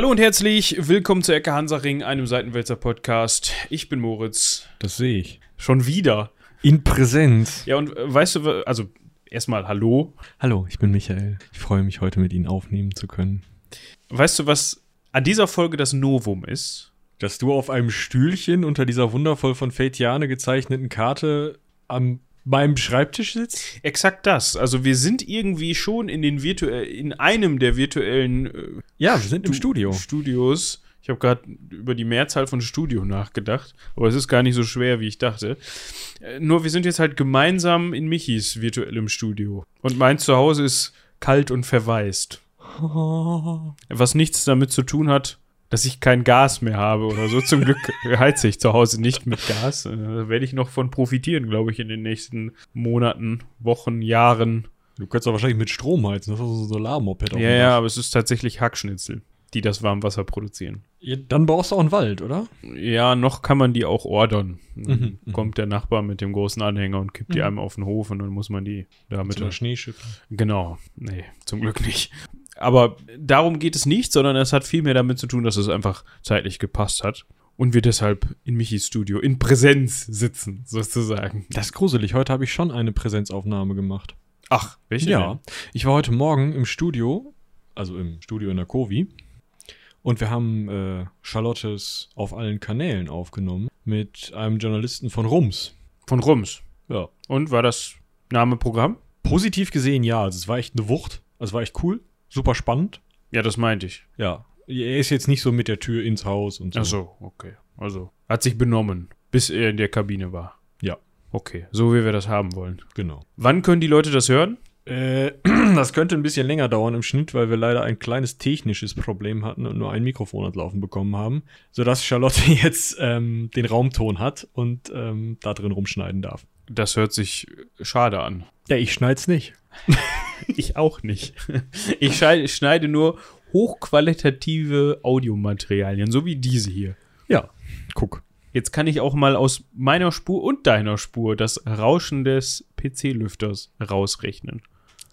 Hallo und herzlich willkommen zu Ecke Hansaring, einem Seitenwälzer Podcast. Ich bin Moritz. Das sehe ich. Schon wieder. In Präsenz. Ja, und äh, weißt du, also erstmal Hallo. Hallo, ich bin Michael. Ich freue mich, heute mit Ihnen aufnehmen zu können. Weißt du, was an dieser Folge das Novum ist? Dass du auf einem Stühlchen unter dieser wundervoll von Fatiane gezeichneten Karte an meinem Schreibtisch sitzt? Exakt das. Also wir sind irgendwie schon in den virtuell in einem der virtuellen äh, Ja, wir sind im Studio. Studios. Ich habe gerade über die Mehrzahl von Studio nachgedacht, aber es ist gar nicht so schwer, wie ich dachte. Äh, nur wir sind jetzt halt gemeinsam in Michis virtuellem Studio. Und mein Zuhause ist kalt und verwaist. Was nichts damit zu tun hat, dass ich kein Gas mehr habe oder so. Zum Glück heize ich zu Hause nicht mit Gas. Äh, Da werde ich noch von profitieren, glaube ich, in den nächsten Monaten, Wochen, Jahren. Du könntest doch wahrscheinlich mit Strom heizen. Das ist so ein Solarmoped. Ja, ja, aber es ist tatsächlich Hackschnitzel, die das Warmwasser produzieren. Ja, Dann brauchst du auch einen Wald, oder? Ja, noch kann man die auch ordern. Mhm, mhm. Kommt der Nachbar mit dem großen Anhänger und kippt die Mhm. einmal auf den Hof und dann muss man die damit. Mit einer Schneeschippe. Genau. Nee, zum Glück nicht. Aber darum geht es nicht, sondern es hat viel mehr damit zu tun, dass es einfach zeitlich gepasst hat. Und wir deshalb in Michis Studio in Präsenz sitzen, sozusagen. Das ist gruselig. Heute habe ich schon eine Präsenzaufnahme gemacht. Ach, welche? Ja, ich war heute Morgen im Studio, also im Studio in der Covi, und wir haben äh, Charlottes auf allen Kanälen aufgenommen mit einem Journalisten von Rums. Denn? Von Rums. Ja. Und war das Name-Programm? Positiv gesehen ja, also es war echt eine Wucht, also es war echt cool, super spannend. Ja, das meinte ich. Ja, er ist jetzt nicht so mit der Tür ins Haus und so. Ach so, okay. Also, hat sich benommen, bis er in der Kabine war. Ja. Okay, so wie wir das haben wollen. Genau. Wann können die Leute das hören? Äh, das könnte ein bisschen länger dauern im Schnitt, weil wir leider ein kleines technisches Problem hatten und nur ein Mikrofon anlaufen bekommen haben, sodass Charlotte jetzt ähm, den Raumton hat und ähm, da drin rumschneiden darf. Das hört sich schade an. Ja, ich schneid's nicht. Ich auch nicht. Ich schneide nur hochqualitative Audiomaterialien, so wie diese hier. Ja, guck. Jetzt kann ich auch mal aus meiner Spur und deiner Spur das Rauschen des PC-Lüfters rausrechnen.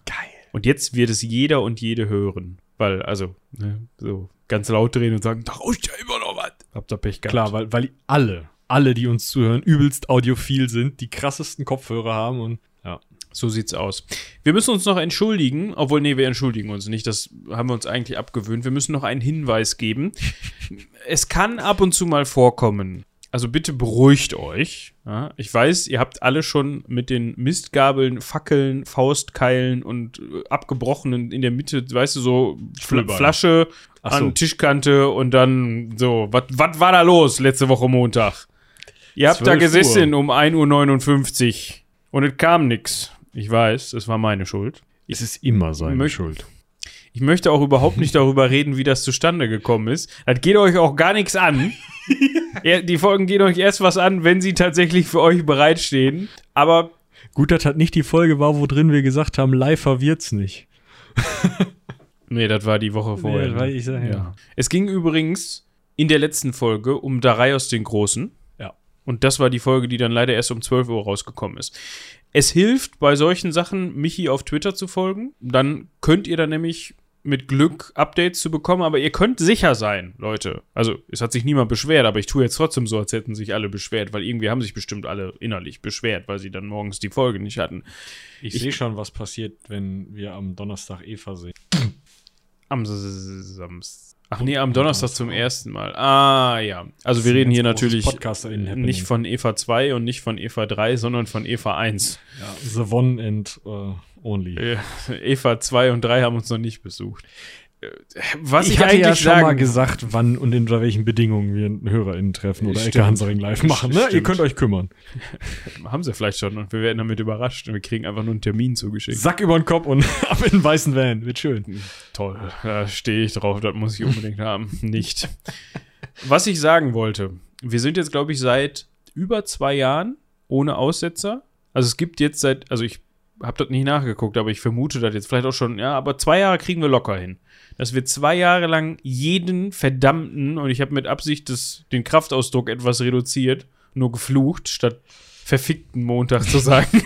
Geil. Und jetzt wird es jeder und jede hören. Weil, also, ne, so ganz laut drehen und sagen, da rauscht ja immer noch was. Habt ihr Pech gehabt. Klar, weil, weil alle, alle, die uns zuhören, übelst audiophil sind, die krassesten Kopfhörer haben und. So sieht's aus. Wir müssen uns noch entschuldigen, obwohl, nee, wir entschuldigen uns nicht, das haben wir uns eigentlich abgewöhnt. Wir müssen noch einen Hinweis geben. es kann ab und zu mal vorkommen. Also bitte beruhigt euch. Ja, ich weiß, ihr habt alle schon mit den Mistgabeln, Fackeln, Faustkeilen und äh, abgebrochenen in der Mitte, weißt du, so Fl Schlüpper. Flasche Ach an so. Tischkante und dann so, was war da los letzte Woche Montag? Ihr habt da 12 gesessen um 1.59 Uhr und es kam nix. Ich weiß, es war meine Schuld. Es ist immer seine Möcht- Schuld. Ich möchte auch überhaupt nicht darüber reden, wie das zustande gekommen ist. Das geht euch auch gar nichts an. Ja, Die Folgen gehen euch erst was an, wenn sie tatsächlich für euch bereitstehen. Aber Gut, dass das nicht die Folge war, wo drin wir gesagt haben, live wird's nicht. nee, das war die Woche vorher. das war- ich sag, ja. Es ging übrigens in der letzten Folge um Darius den Großen. Und das war die Folge, die dann leider erst um 12 Uhr rausgekommen ist. Es hilft bei solchen Sachen, Michi auf Twitter zu folgen. Dann könnt ihr dann nämlich mit Glück Updates zu bekommen, aber ihr könnt sicher sein, Leute. Also, es hat sich niemand beschwert, aber ich tue jetzt trotzdem so, als hätten sich alle beschwert, weil irgendwie haben sich bestimmt alle innerlich beschwert, weil sie dann morgens die Folge nicht hatten. Ich, Ich- sehe schon, was passiert, wenn wir am Donnerstag Eva sehen. Am Samstag. Ach nee, am Donnerstag zum ersten Mal. Ah, ja. Also wir reden hier natürlich nicht von Eva 2 und nicht von Eva 3, sondern von Eva 1. Ja, the one and uh, only. Äh, Eva 2 und 3 haben uns noch nicht besucht. Was ich, ich hatte eigentlich ja schon sagen mal gesagt, wann und unter welchen Bedingungen wir einen HörerInnen treffen oder Stimmt. Ecke Hansaring live machen. Ne? Ihr könnt euch kümmern. haben sie vielleicht schon und wir werden damit überrascht und wir kriegen einfach nur einen Termin zugeschickt. Sack über den Kopf und ab in den weißen Van. Wird schön. Toll, da stehe ich drauf, das muss ich unbedingt haben. Nicht. Was ich sagen wollte, wir sind jetzt, glaube ich, seit über zwei Jahren ohne Aussetzer. Also es gibt jetzt seit, also ich habe das nicht nachgeguckt, aber ich vermute das jetzt vielleicht auch schon, ja, aber zwei Jahre kriegen wir locker hin. Dass wir zwei Jahre lang jeden verdammten, und ich habe mit Absicht das, den Kraftausdruck etwas reduziert, nur geflucht, statt verfickten Montag zu sagen,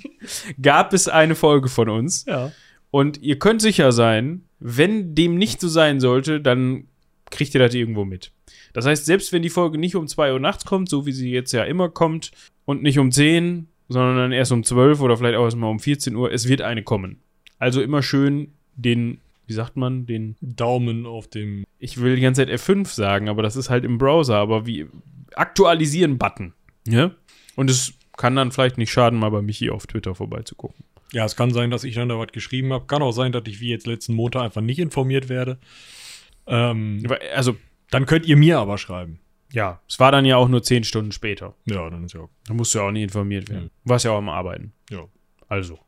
gab es eine Folge von uns. Ja. Und ihr könnt sicher sein, wenn dem nicht so sein sollte, dann kriegt ihr das irgendwo mit. Das heißt, selbst wenn die Folge nicht um 2 Uhr nachts kommt, so wie sie jetzt ja immer kommt, und nicht um 10, sondern dann erst um 12 oder vielleicht auch erst mal um 14 Uhr, es wird eine kommen. Also immer schön den, wie sagt man, den, Daumen auf dem. ich will die ganze Zeit F5 sagen, aber das ist halt im Browser, aber wie, aktualisieren Button. Ja? Und es kann dann vielleicht nicht schaden, mal bei Michi auf Twitter vorbeizugucken. Ja, es kann sein, dass ich dann da was geschrieben habe. Kann auch sein, dass ich wie jetzt letzten Montag einfach nicht informiert werde. Ähm, Also, dann könnt ihr mir aber schreiben. Ja, es war dann ja auch nur 10 Stunden später. Ja, dann ist ja. Da musst du ja auch nicht informiert werden. Du warst ja auch am Arbeiten. Ja. Also.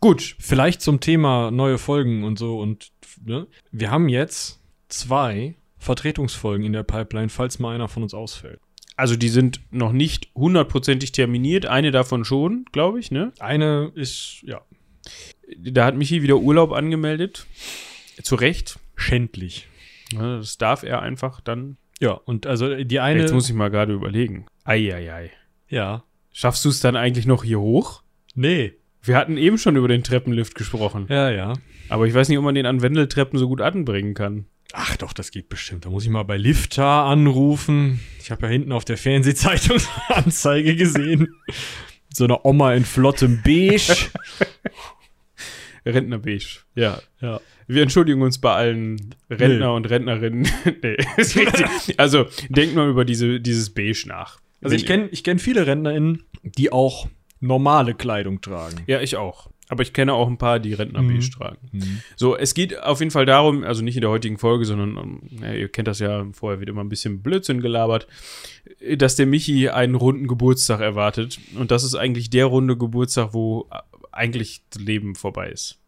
Gut. Vielleicht zum Thema neue Folgen und so und ne? wir haben jetzt zwei Vertretungsfolgen in der Pipeline, falls mal einer von uns ausfällt. Also die sind noch nicht hundertprozentig terminiert. Eine davon schon, glaube ich, ne? Eine ist ja Da hat Michi wieder Urlaub angemeldet. Zu Recht. schändlich. Ja, Das darf er einfach dann. Ja, und also die eine Jetzt muss ich mal gerade überlegen. Eieiei. ja. Schaffst du es dann eigentlich noch hier hoch? Nee. Wir hatten eben schon über den Treppenlift gesprochen. Ja, ja. Aber ich weiß nicht, ob man den an Wendeltreppen so gut anbringen kann. Ach doch, das geht bestimmt. Da muss ich mal bei Lifta anrufen. Ich habe ja hinten auf der Fernsehzeitung eine Anzeige gesehen. So eine Oma in flottem Beige. Rentnerbeige. Ja. Ja. Wir entschuldigen uns bei allen Rentner und Rentnerinnen. nee, ist richtig. Also denkt mal über diese, dieses Beige nach. Also ich kenne ich kenn viele RentnerInnen, die auch normale Kleidung tragen. Ja, ich auch. Aber ich kenne auch ein paar, die Rentnerbeige Mhm. tragen. So, es geht auf jeden Fall darum, also nicht in der heutigen Folge, sondern, um, ja, ihr kennt das ja, vorher wird immer ein bisschen Blödsinn gelabert, dass der Michi einen runden Geburtstag erwartet. Und das ist eigentlich der runde Geburtstag, wo äh, eigentlich das Leben vorbei ist.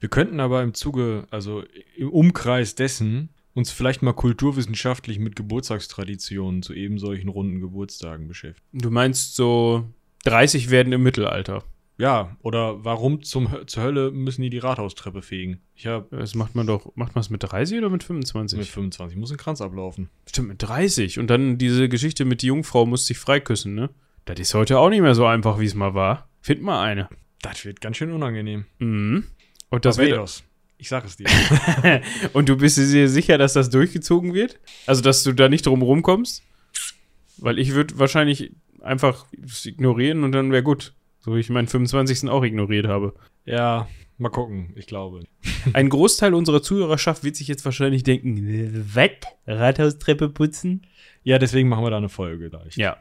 Wir könnten aber im Zuge, also im Umkreis dessen, uns vielleicht mal kulturwissenschaftlich mit Geburtstagstraditionen zu eben solchen runden Geburtstagen beschäftigen. Du meinst so 30 werden im Mittelalter. Ja, oder warum zum, zur Hölle müssen die die Rathaustreppe fegen? Ich habe Das macht man doch, macht man es mit 30 oder mit 25? mit 25, muss ein Kranz ablaufen. Stimmt, mit 30. Und dann diese Geschichte mit die Jungfrau muss sich freiküssen, ne? Das ist heute auch nicht mehr so einfach, wie es mal war. Find mal eine. Das wird ganz schön unangenehm. Mhm. Und das wird, Barbados. Ich sag es dir. und du bist dir sicher, dass das durchgezogen wird? Also, dass du da nicht drum rumkommst? Weil ich würde wahrscheinlich einfach es ignorieren und dann wäre gut. So wie ich meinen 25. auch ignoriert habe. ja, mal gucken. Ich glaube. Ein Großteil unserer Zuhörerschaft wird sich jetzt wahrscheinlich denken, was? Rathaustreppe putzen? Ja, deswegen machen wir da eine Folge gleich. Ja.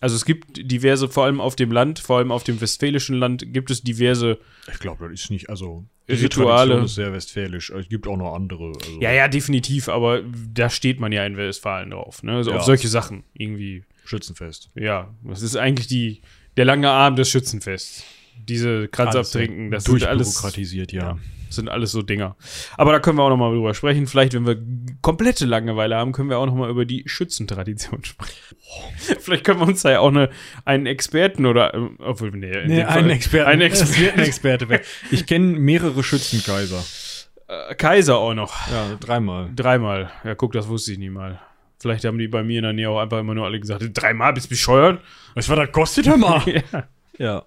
Also es gibt diverse, vor allem auf dem Land, vor allem auf dem westfälischen Land, gibt es diverse Ich glaube, das ist nicht, also Rituale. Tradition ist sehr westfälisch. Es gibt auch noch andere. Also, Ja, ja, definitiv, aber da steht man ja in Westfalen drauf, ne? Also Ja. auf solche Sachen irgendwie. Schützenfest. Ja, das ist eigentlich die, der lange Arm des Schützenfests. Diese Kranz Alles abtrinken, das sind alles, durchbürokratisiert, ja. das sind alles so Dinger. Aber da können wir auch noch mal drüber sprechen. Vielleicht, wenn wir komplette Langeweile haben, können wir auch noch mal über die Schützentradition sprechen. Vielleicht können wir uns da ja auch eine, einen Experten oder, ähm, obwohl, nee, Nee, einen Experten. Einen Experten. Experte werden. Ich kenne mehrere Schützenkaiser. Äh, Kaiser auch noch. Ja, dreimal. Dreimal. Ja, guck, das wusste ich nie mal. Vielleicht haben die bei mir in der Nähe auch einfach immer nur alle gesagt, dreimal bist du bescheuert. Was war das kostet hör mal? ja. Ja.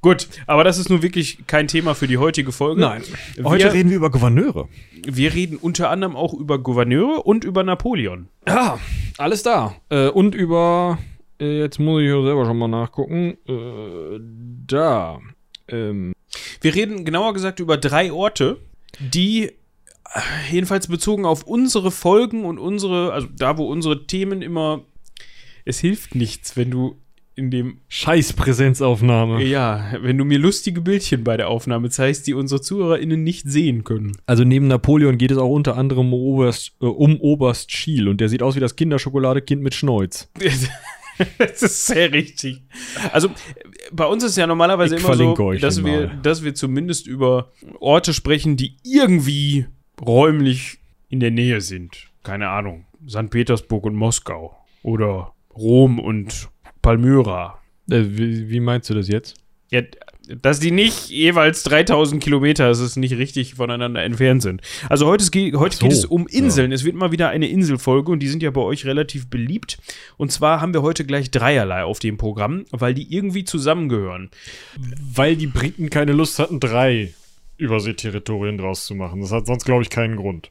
Gut, aber das ist nun wirklich kein Thema für die heutige Folge. Nein. Wir, Heute reden wir über Gouverneure. wir reden unter anderem auch über Gouverneure und über Napoleon. Ja, alles da. Äh, und über, äh, jetzt muss ich ja selber schon mal nachgucken, äh, da. Ähm, Wir reden genauer gesagt über drei Orte, die äh, jedenfalls bezogen auf unsere Folgen und unsere, also da, wo unsere Themen immer, es hilft nichts, wenn du in dem Scheiß Präsenzaufnahme. Ja, wenn du mir lustige Bildchen bei der Aufnahme zeigst, die unsere ZuhörerInnen nicht sehen können. Also neben Napoleon geht es auch unter anderem um Oberst, äh, um Oberst Schiel und der sieht aus wie das Kinderschokoladekind mit Schneuz. das ist sehr richtig. Also, bei uns ist ja normalerweise Ich immer so, dass wir, mal. dass wir zumindest über Orte sprechen, die irgendwie räumlich in der Nähe sind. Keine Ahnung. St. Petersburg und Moskau. Oder Rom und Palmyra. Äh, wie, wie meinst du das jetzt? Ja, dass die nicht jeweils 3000 Kilometer, das ist nicht richtig voneinander entfernt sind. Also heute, es geht, heute so, geht es um Inseln. Es wird mal wieder eine Inselfolge und die sind ja bei euch relativ beliebt. Und zwar haben wir heute gleich dreierlei auf dem Programm, weil die irgendwie zusammengehören. Weil die Briten keine Lust hatten, drei Überseeterritorien draus zu machen. Das hat sonst, glaube ich, keinen Grund.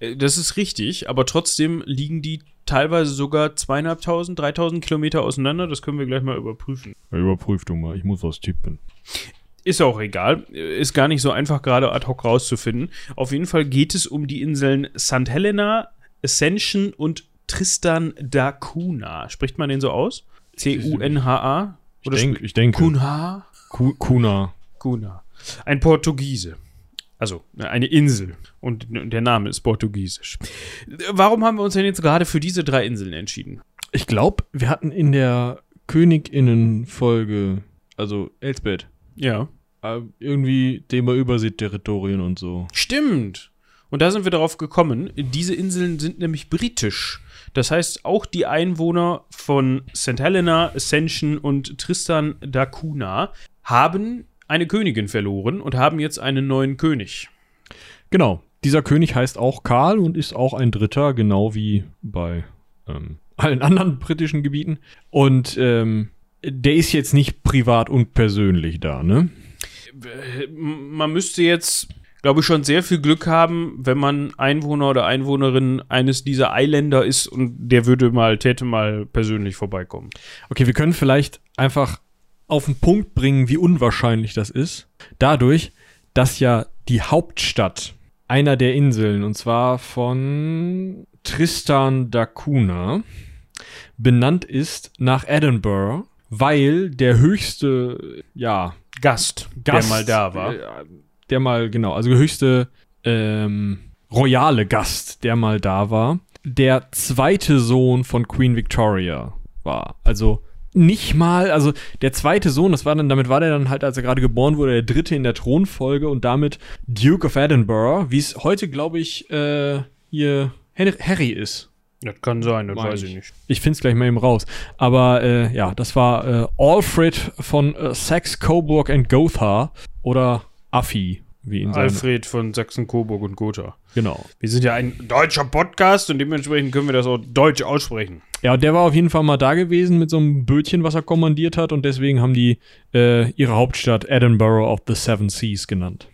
Äh, Das ist richtig, aber trotzdem liegen die teilweise sogar zweieinhalbtausend, dreitausend Kilometer auseinander. Das können wir gleich mal überprüfen. Überprüf du mal, ich muss was tippen. Ist auch egal. Ist gar nicht so einfach gerade ad hoc rauszufinden. Auf jeden Fall geht es um die Inseln St. Helena, Ascension und Tristan da Cunha. Spricht man den so aus? C-U-N-H-A? Ich, denk, ich denke. Cunha? Kuna. Cunha. Ein Portugiese. Also eine Insel. Und der Name ist portugiesisch. Warum haben wir uns denn jetzt gerade für diese drei Inseln entschieden? Ich glaube, wir hatten in der Königinnen-Folge, also Elsbeth, Ja. äh, irgendwie Thema Überseeterritorien und so. Stimmt. Und da sind wir darauf gekommen. Diese Inseln sind nämlich britisch. Das heißt, auch die Einwohner von St. Helena, Ascension und Tristan da Cunha haben eine Königin verloren und haben jetzt einen neuen König. Genau. Dieser König heißt auch Karl und ist auch ein Dritter, genau wie bei ähm, allen anderen britischen Gebieten. Und ähm, der ist jetzt nicht privat und persönlich da, ne? Man müsste jetzt, glaube ich, schon sehr viel Glück haben, wenn man Einwohner oder Einwohnerin eines dieser Eiländer ist und der würde mal, täte mal persönlich vorbeikommen. Okay, wir können vielleicht einfach auf den Punkt bringen, wie unwahrscheinlich das ist. Dadurch, dass ja die Hauptstadt einer der Inseln, und zwar von Tristan da Cunha, benannt ist nach Edinburgh, weil der höchste, ja, Gast, Gast, der mal da war. äh, Der mal, genau, also der höchste ähm, royale Gast, der mal da war, der zweite Sohn von Queen Victoria war. Also nicht mal, also der zweite Sohn, das war dann, damit war der dann halt, als er gerade geboren wurde, der dritte in der Thronfolge und damit Duke of Edinburgh, wie es heute, glaube ich, äh, hier Harry ist. Das kann sein, das Meine weiß ich. ich nicht. Ich finde es gleich mal eben raus. Aber äh, ja, das war äh, Alfred von äh, Saxe, Coburg and Gotha oder Affi. Alfred von Sachsen, Coburg und Gotha. Genau. Wir sind ja ein deutscher Podcast und dementsprechend können wir das auch deutsch aussprechen. Ja, und der war auf jeden Fall mal da gewesen mit so einem Bötchen, was er kommandiert hat und deswegen haben die äh, ihre Hauptstadt Edinburgh of the Seven Seas genannt.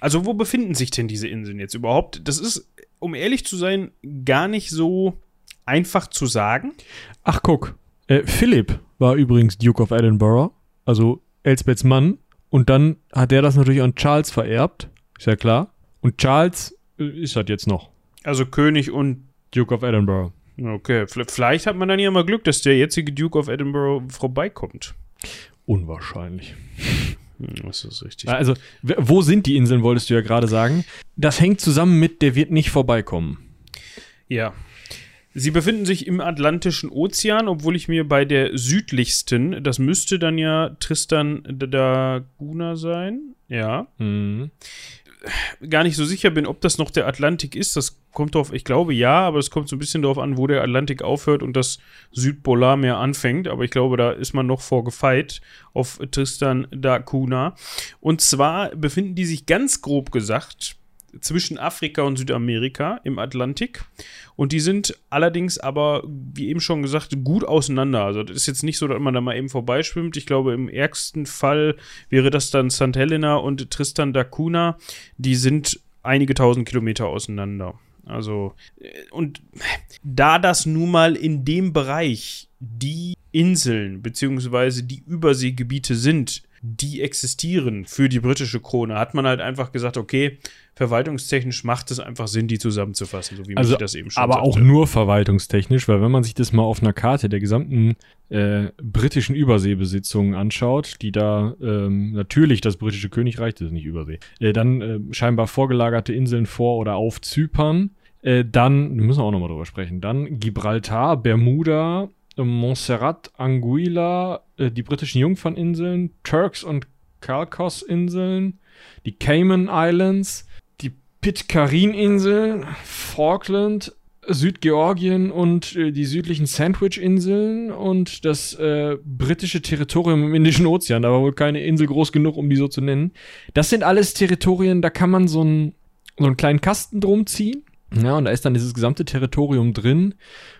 Also, wo befinden sich denn diese Inseln jetzt überhaupt? Das ist, um ehrlich zu sein, gar nicht so einfach zu sagen. Ach, guck. Äh, Philipp war übrigens Duke of Edinburgh, also Elsbeths Mann. Und dann hat er das natürlich an Charles vererbt, ist ja klar. Und Charles äh, ist halt jetzt noch Also König und Duke of Edinburgh. Okay, vielleicht hat man dann ja mal Glück, dass der jetzige Duke of Edinburgh vorbeikommt. Unwahrscheinlich. Hm, Das ist richtig. Also, w- wo sind die Inseln, wolltest du ja gerade sagen. Das hängt zusammen mit, der wird nicht vorbeikommen. Ja. Sie befinden sich im Atlantischen Ozean, obwohl ich mir bei der südlichsten, das müsste dann ja Tristan da Guna sein, ja, Mhm. gar nicht so sicher bin, ob das noch der Atlantik ist. Das kommt drauf, ich glaube ja, aber es kommt so ein bisschen darauf an, wo der Atlantik aufhört und das Südpolarmeer anfängt. Aber ich glaube, da ist man noch vorgefeit auf Tristan da Cunha. Und zwar befinden die sich ganz grob gesagt zwischen Afrika und Südamerika im Atlantik. Und die sind allerdings aber, wie eben schon gesagt, gut auseinander. Also das ist jetzt nicht so, dass man da mal eben vorbeischwimmt. Ich glaube, im ärgsten Fall wäre das dann St. Helena und Tristan da Cunha. Die sind einige tausend Kilometer auseinander. Also, äh, und da das nun mal in dem Bereich die Inseln beziehungsweise die Überseegebiete sind, die existieren für die britische Krone, hat man halt einfach gesagt, okay, verwaltungstechnisch macht es einfach Sinn, die zusammenzufassen, so wie Also, das eben schon Aber auch sagte. nur verwaltungstechnisch, weil wenn man sich das mal auf einer Karte der gesamten äh, britischen Überseebesitzungen anschaut, die da ähm, natürlich das britische Königreich, das ist nicht Übersee, äh, dann äh, scheinbar vorgelagerte Inseln vor oder auf Zypern, äh, dann, da müssen wir auch nochmal drüber sprechen, dann Gibraltar, Bermuda, Montserrat, Anguilla, äh, die britischen Jungferninseln, Turks und Caicos-Inseln, die Cayman Islands, die Pitcairn-Inseln, Falkland, Südgeorgien und äh, die südlichen Sandwich-Inseln und das äh, britische Territorium im Indischen Ozean, aber wohl keine Insel groß genug, um die so zu nennen. Das sind alles Territorien, da kann man so, ein, so einen kleinen Kasten drum ziehen. Ja, und da ist dann dieses gesamte Territorium drin.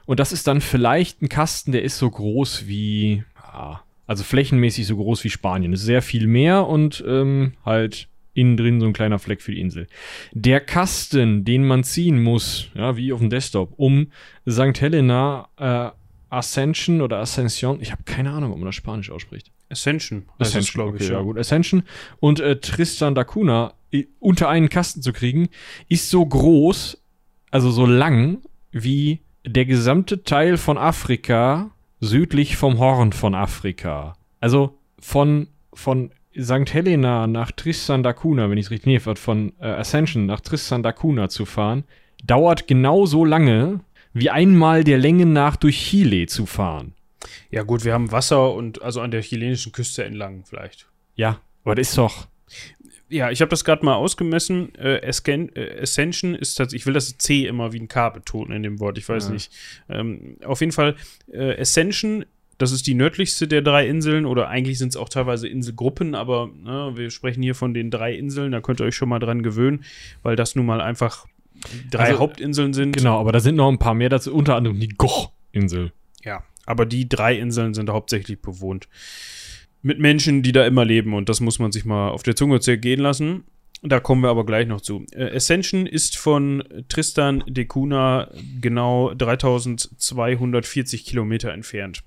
Und das ist dann vielleicht ein Kasten, der ist so groß wie, ja, also flächenmäßig so groß wie Spanien. Das ist sehr viel mehr und ähm, halt innen drin so ein kleiner Fleck für die Insel. Der Kasten, den man ziehen muss, ja, wie auf dem Desktop, um St. Helena äh, Ascension oder Ascension, ich habe keine Ahnung, ob man das Spanisch ausspricht. Ascension. Ascension, glaub okay, ja gut. Ascension und äh, Tristan da Cunha unter einen Kasten zu kriegen, ist so groß, also so lang, wie der gesamte Teil von Afrika südlich vom Horn von Afrika. Also von, von St. Helena nach Tristan da Cunha, wenn ich es richtig nee, von äh, Ascension nach Tristan da Cunha zu fahren, dauert genauso lange, wie einmal der Länge nach durch Chile zu fahren. Ja, gut, wir haben Wasser und also an der chilenischen Küste entlang vielleicht. Ja, aber das ist doch. Ja, ich habe das gerade mal ausgemessen. Äh, Ascan äh, Ascension ist tatsächlich, ich will das C immer wie ein K betonen in dem Wort, ich weiß Ja. nicht. Ähm, auf jeden Fall, äh, Ascension, das ist die nördlichste der drei Inseln oder eigentlich sind es auch teilweise Inselgruppen, aber ne, wir sprechen hier von den drei Inseln, da könnt ihr euch schon mal dran gewöhnen, weil das nun mal einfach drei Also, Hauptinseln sind. Genau, aber da sind noch ein paar mehr dazu, unter anderem die Goch-Insel. Ja, aber die drei Inseln sind hauptsächlich bewohnt. Mit Menschen, die da immer leben und das muss man sich mal auf der Zunge zergehen lassen. Da kommen wir aber gleich noch zu. Äh, Ascension ist von Tristan de Cunha genau 3240 Kilometer entfernt.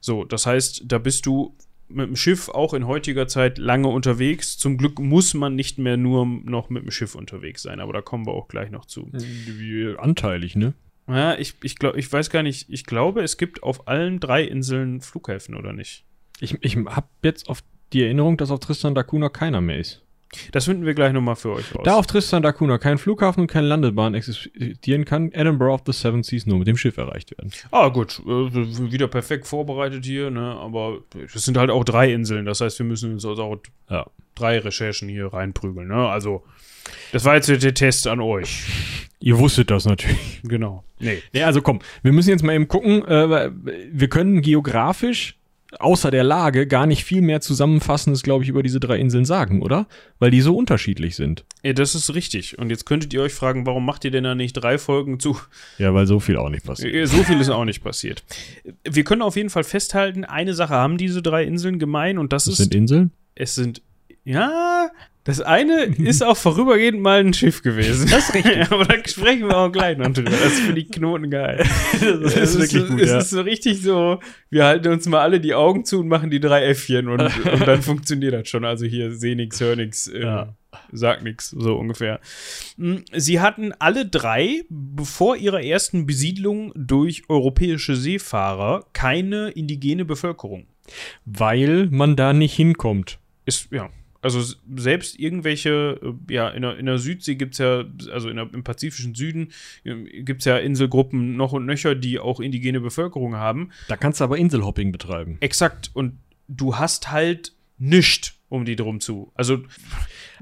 So, das heißt, da bist du mit dem Schiff auch in heutiger Zeit lange unterwegs. Zum Glück muss man nicht mehr nur noch mit dem Schiff unterwegs sein, aber da kommen wir auch gleich noch zu. Anteilig, ne? Ja, ich, ich glaube, ich weiß gar nicht, ich glaube, es gibt auf allen drei Inseln Flughäfen, oder nicht? Ich, ich habe jetzt auf die Erinnerung, dass auf Tristan da Cunha keiner mehr ist. Das finden wir gleich nochmal für euch raus. Da auf Tristan da Cunha kein Flughafen und keine Landebahn existieren kann, Edinburgh of the Seven Seas nur mit dem Schiff erreicht werden. ah, gut, äh, wieder perfekt vorbereitet hier, ne? Aber es sind halt auch drei Inseln, das heißt, wir müssen uns also auch Ja. drei Recherchen hier reinprügeln, ne? Also, das war jetzt der Test an euch. Ihr wusstet das natürlich. Genau. Nee. Ja, also komm, wir müssen jetzt mal eben gucken. Äh, wir können geografisch außer der Lage gar nicht viel mehr Zusammenfassendes, glaube ich, über diese drei Inseln sagen, oder? Weil die so unterschiedlich sind. Ja, das ist richtig. Und jetzt könntet ihr euch fragen, warum macht ihr denn da nicht drei Folgen zu? Ja, weil so viel auch nicht passiert. So viel ist auch nicht passiert. Wir können auf jeden Fall festhalten, eine Sache haben diese drei Inseln gemein und das, Das ist, sind Inseln? es sind, ja, das eine ist auch vorübergehend mal ein Schiff gewesen. Das ist richtig. Aber da sprechen wir auch gleich noch drüber. Das ist für die Knoten geil. Das ist wirklich so, gut, Es ja. ist so richtig so, wir halten uns mal alle die Augen zu und machen die drei Äffchen und, und dann funktioniert das schon. Also hier seh nix, hör nix, äh, Ja. sag nix, so ungefähr. Mm, Sie hatten alle drei, bevor ihrer ersten Besiedlung durch europäische Seefahrer, keine indigene Bevölkerung. Weil man da nicht hinkommt. Ist, ja. Also selbst irgendwelche, äh, ja, in der, in der Südsee gibt es ja, also der, im pazifischen Süden gibt es ja Inselgruppen noch und nöcher, die auch indigene Bevölkerung haben. Da kannst du aber Inselhopping betreiben. Exakt. Und du hast halt nischt um die drum zu. Also,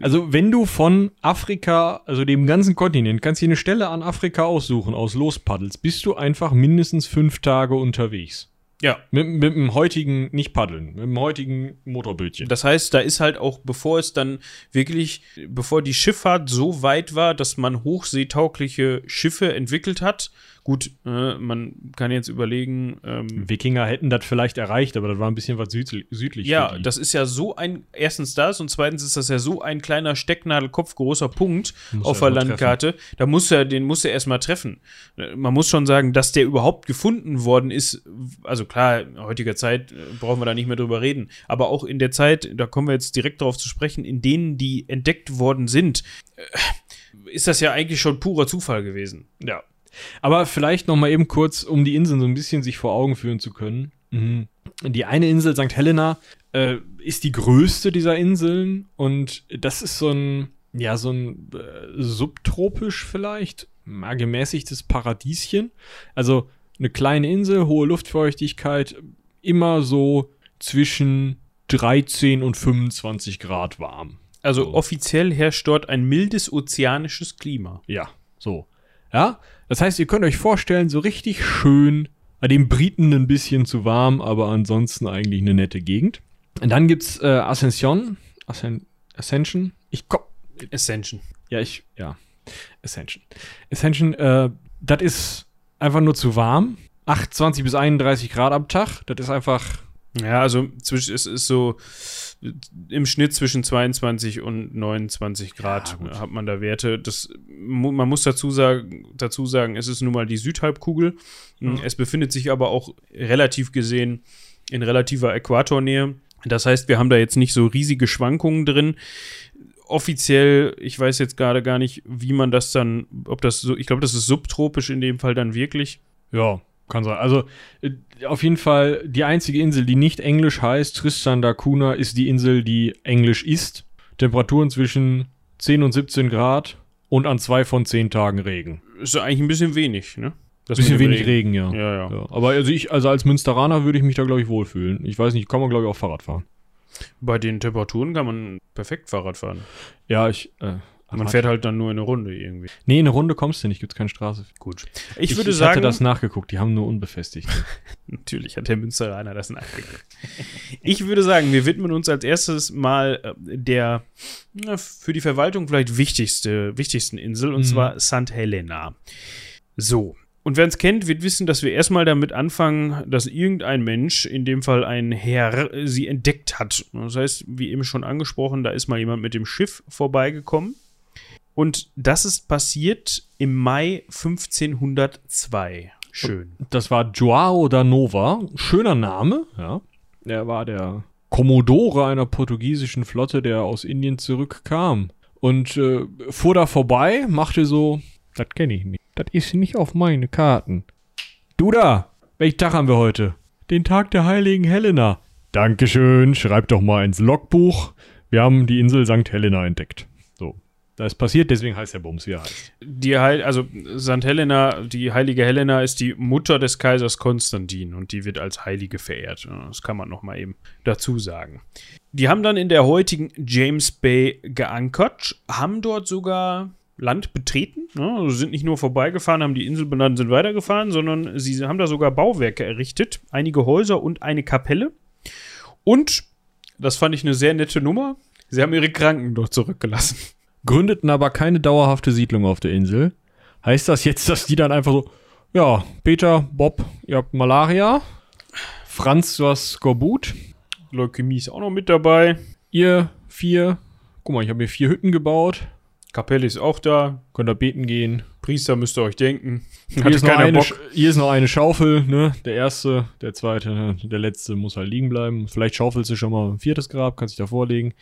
Also, wenn du von Afrika, also dem ganzen Kontinent, kannst dir eine Stelle an Afrika aussuchen, aus Lospaddels, bist du einfach mindestens fünf Tage unterwegs. Ja. Mit, mit dem heutigen, nicht paddeln, mit dem heutigen Motorbötchen. Das heißt, da ist halt auch, bevor es dann wirklich, bevor die Schifffahrt so weit war, dass man hochseetaugliche Schiffe entwickelt hat. Gut, äh, man kann jetzt überlegen, ähm, Wikinger hätten das vielleicht erreicht, aber das war ein bisschen was südli südlich. Ja, das ist ja so ein, erstens das und zweitens ist das ja so ein kleiner Stecknadelkopf großer Punkt Muss auf er der Landkarte. Da muss er, den muss er erstmal treffen. Äh, Man muss schon sagen, dass der überhaupt gefunden worden ist. Also klar, in heutiger Zeit äh, brauchen wir da nicht mehr drüber reden. Aber auch in der Zeit, da kommen wir jetzt direkt darauf zu sprechen, in denen die entdeckt worden sind, äh, ist das ja eigentlich schon purer Zufall gewesen. Ja. Aber vielleicht noch mal eben kurz, um die Inseln so ein bisschen sich vor Augen führen zu können. Mhm. Die eine Insel, St. Helena, äh, ist die größte dieser Inseln und das ist so ein, ja, so ein äh, subtropisch vielleicht, mal gemäßigtes Paradieschen. Also eine kleine Insel, hohe Luftfeuchtigkeit, immer so zwischen 13 und 25 Grad warm. Also So. offiziell herrscht dort ein mildes ozeanisches Klima. Ja, so. Ja, das heißt, ihr könnt euch vorstellen, so richtig schön, bei den Briten ein bisschen zu warm, aber ansonsten eigentlich eine nette Gegend. Und dann gibt's äh, Ascension, Ascen Ascension. Ich komm, Ascension. ja, ich, ja, Ascension. Ascension, äh, das ist einfach nur zu warm. 28 bis 31 Grad am Tag. Das ist einfach, Ja, also zwischen, es ist so im Schnitt zwischen 22 und 29 Grad Ja, hat man da Werte. Das, man muss dazu sagen, dazu sagen, es ist nun mal die Südhalbkugel. Mhm. Es befindet sich aber auch relativ gesehen in relativer Äquatornähe. Das heißt, wir haben da jetzt nicht so riesige Schwankungen drin. Offiziell, ich weiß jetzt gerade gar nicht, wie man das dann, ob das so, ich glaube, das ist subtropisch in dem Fall dann wirklich. Ja, kann sein. Also äh, auf jeden Fall die einzige Insel, die nicht englisch heißt, Tristan da Cunha, ist die Insel, die englisch ist. Temperaturen zwischen 10 und 17 Grad und an zwei von zehn Tagen Regen. Ist eigentlich ein bisschen wenig, ne? Das Bisschen wenig Regen, ja. Ja, ja. Ja, aber also ich, also als Münsteraner würde ich mich da, glaube ich, wohlfühlen. Ich weiß nicht, kann man, glaube ich, auch Fahrrad fahren. Bei den Temperaturen kann man perfekt Fahrrad fahren. Ja, ich. Äh, Man fährt halt dann nur in eine Runde irgendwie. Nee, in eine Runde kommst du nicht, gibt's keine Straße. Gut. Ich, würde ich sagen, hatte das nachgeguckt, die haben nur unbefestigt. natürlich hat der Münsteraner das nachgeguckt. ich würde sagen, wir widmen uns als erstes mal äh, der na, für die Verwaltung vielleicht wichtigste, wichtigsten Insel, und Mhm. zwar St. Helena. So. Und wer uns kennt, wird wissen, dass wir erstmal damit anfangen, dass irgendein Mensch, in dem Fall ein Herr, äh, sie entdeckt hat. Das heißt, wie eben schon angesprochen, da ist mal jemand mit dem Schiff vorbeigekommen. Und das ist passiert im Mai 1502. Schön. Das war Joao da Nova. Schöner Name, ja. Er war der Kommodore einer portugiesischen Flotte, der aus Indien zurückkam. Und äh, fuhr da vorbei, machte so, das kenne ich nicht. Das ist nicht auf meine Karten. Du da, welchen Tag haben wir heute? Den Tag der heiligen Helena. Dankeschön, schreib doch mal ins Logbuch. Wir haben die Insel St. Helena entdeckt. Das ist passiert, deswegen heißt der Bums, wie er heißt. Die Heil also St. Helena, die heilige Helena ist die Mutter des Kaisers Konstantin und die wird als Heilige verehrt. Das kann man noch mal eben dazu sagen. Die haben dann in der heutigen James Bay geankert, haben dort sogar Land betreten, ne? also sind nicht nur vorbeigefahren, haben die Insel benannt, sind weitergefahren, sondern sie haben da sogar Bauwerke errichtet, einige Häuser und eine Kapelle. Und, das fand ich eine sehr nette Nummer, sie haben ihre Kranken dort zurückgelassen. Gründeten aber keine dauerhafte Siedlung auf der Insel. Heißt das jetzt, dass die dann einfach so, ja, Peter, Bob, ihr habt Malaria, Franz, du hast Skorbut, Leukämie ist auch noch mit dabei. ihr vier, guck mal, ich habe hier vier Hütten gebaut, Kapelle ist auch da. könnt ihr beten gehen. Priester müsst ihr euch denken. Hier ist, eine, hier ist noch eine Schaufel, ne? Der erste, der zweite, der letzte muss halt liegen bleiben. Vielleicht schaufelst du schon mal ein viertes Grab, kannst dich da vorlegen.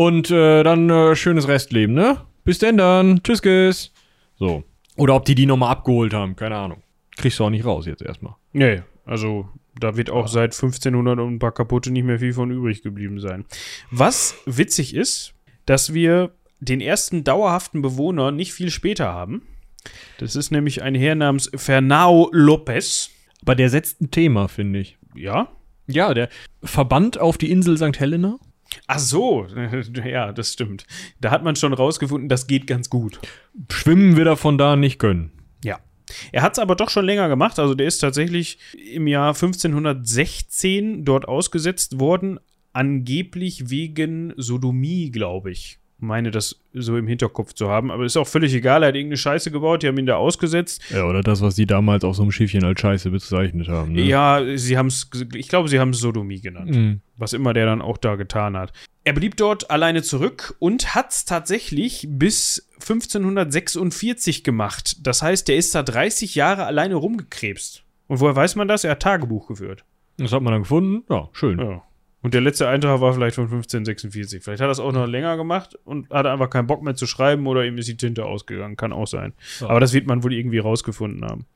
Und äh, dann äh, schönes Restleben, ne? Bis denn dann. Tschüss, tschüss. So. Oder ob die die nochmal abgeholt haben, keine Ahnung. Kriegst du auch nicht raus jetzt erstmal. Nee, also da wird auch seit 1500 und ein paar kaputte nicht mehr viel von übrig geblieben sein. Was witzig ist, dass wir den ersten dauerhaften Bewohner nicht viel später haben. Das ist nämlich ein Herr namens Fernao Lopez. Aber der setzt ein Thema, finde ich. Ja? Ja, der Verband auf die Insel St. Helena. Ach so, ja, das stimmt. Da hat man schon rausgefunden, das geht ganz gut. Schwimmen wir davon da nicht können. Ja. Er hat es aber doch schon länger gemacht. Also der ist tatsächlich im Jahr 1516 dort ausgesetzt worden, angeblich wegen Sodomie, glaube ich. Meine das so im Hinterkopf zu haben. Aber ist auch völlig egal. Er hat irgendeine Scheiße gebaut, die haben ihn da ausgesetzt. Ja, oder das, was die damals auf so einem Schiffchen als Scheiße bezeichnet haben. Ne? Ja, sie haben es, ich glaube, sie haben es Sodomie genannt. Mhm. was immer der dann auch da getan hat. Er blieb dort alleine zurück und hat es tatsächlich bis 1546 gemacht. Das heißt, der ist da 30 Jahre alleine rumgekrebst. Und woher weiß man das? Er hat Tagebuch geführt. Das hat man dann gefunden. Ja, schön. Ja. Und der letzte Eintrag war vielleicht von 1546. Vielleicht hat er es auch noch länger gemacht und hatte einfach keinen Bock mehr zu schreiben oder ihm ist die Tinte ausgegangen. Kann auch sein. Ja. Aber das wird man wohl irgendwie rausgefunden haben.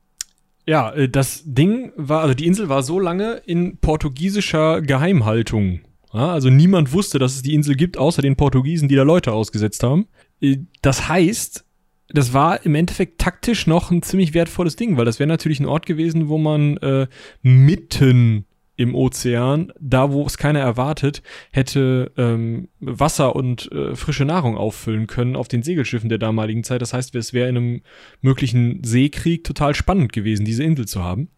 Ja, äh, das Ding war, also die Insel war so lange in portugiesischer Geheimhaltung. Also niemand wusste, dass es die Insel gibt, außer den Portugiesen, die da Leute ausgesetzt haben. Äh, Das heißt, das war im Endeffekt taktisch noch ein ziemlich wertvolles Ding, weil das wäre natürlich ein Ort gewesen, wo man äh, mitten im Ozean, da wo es keiner erwartet, hätte ähm, Wasser und äh, frische Nahrung auffüllen können auf den Segelschiffen der damaligen Zeit. Das heißt, es wäre in einem möglichen Seekrieg total spannend gewesen, diese Insel zu haben.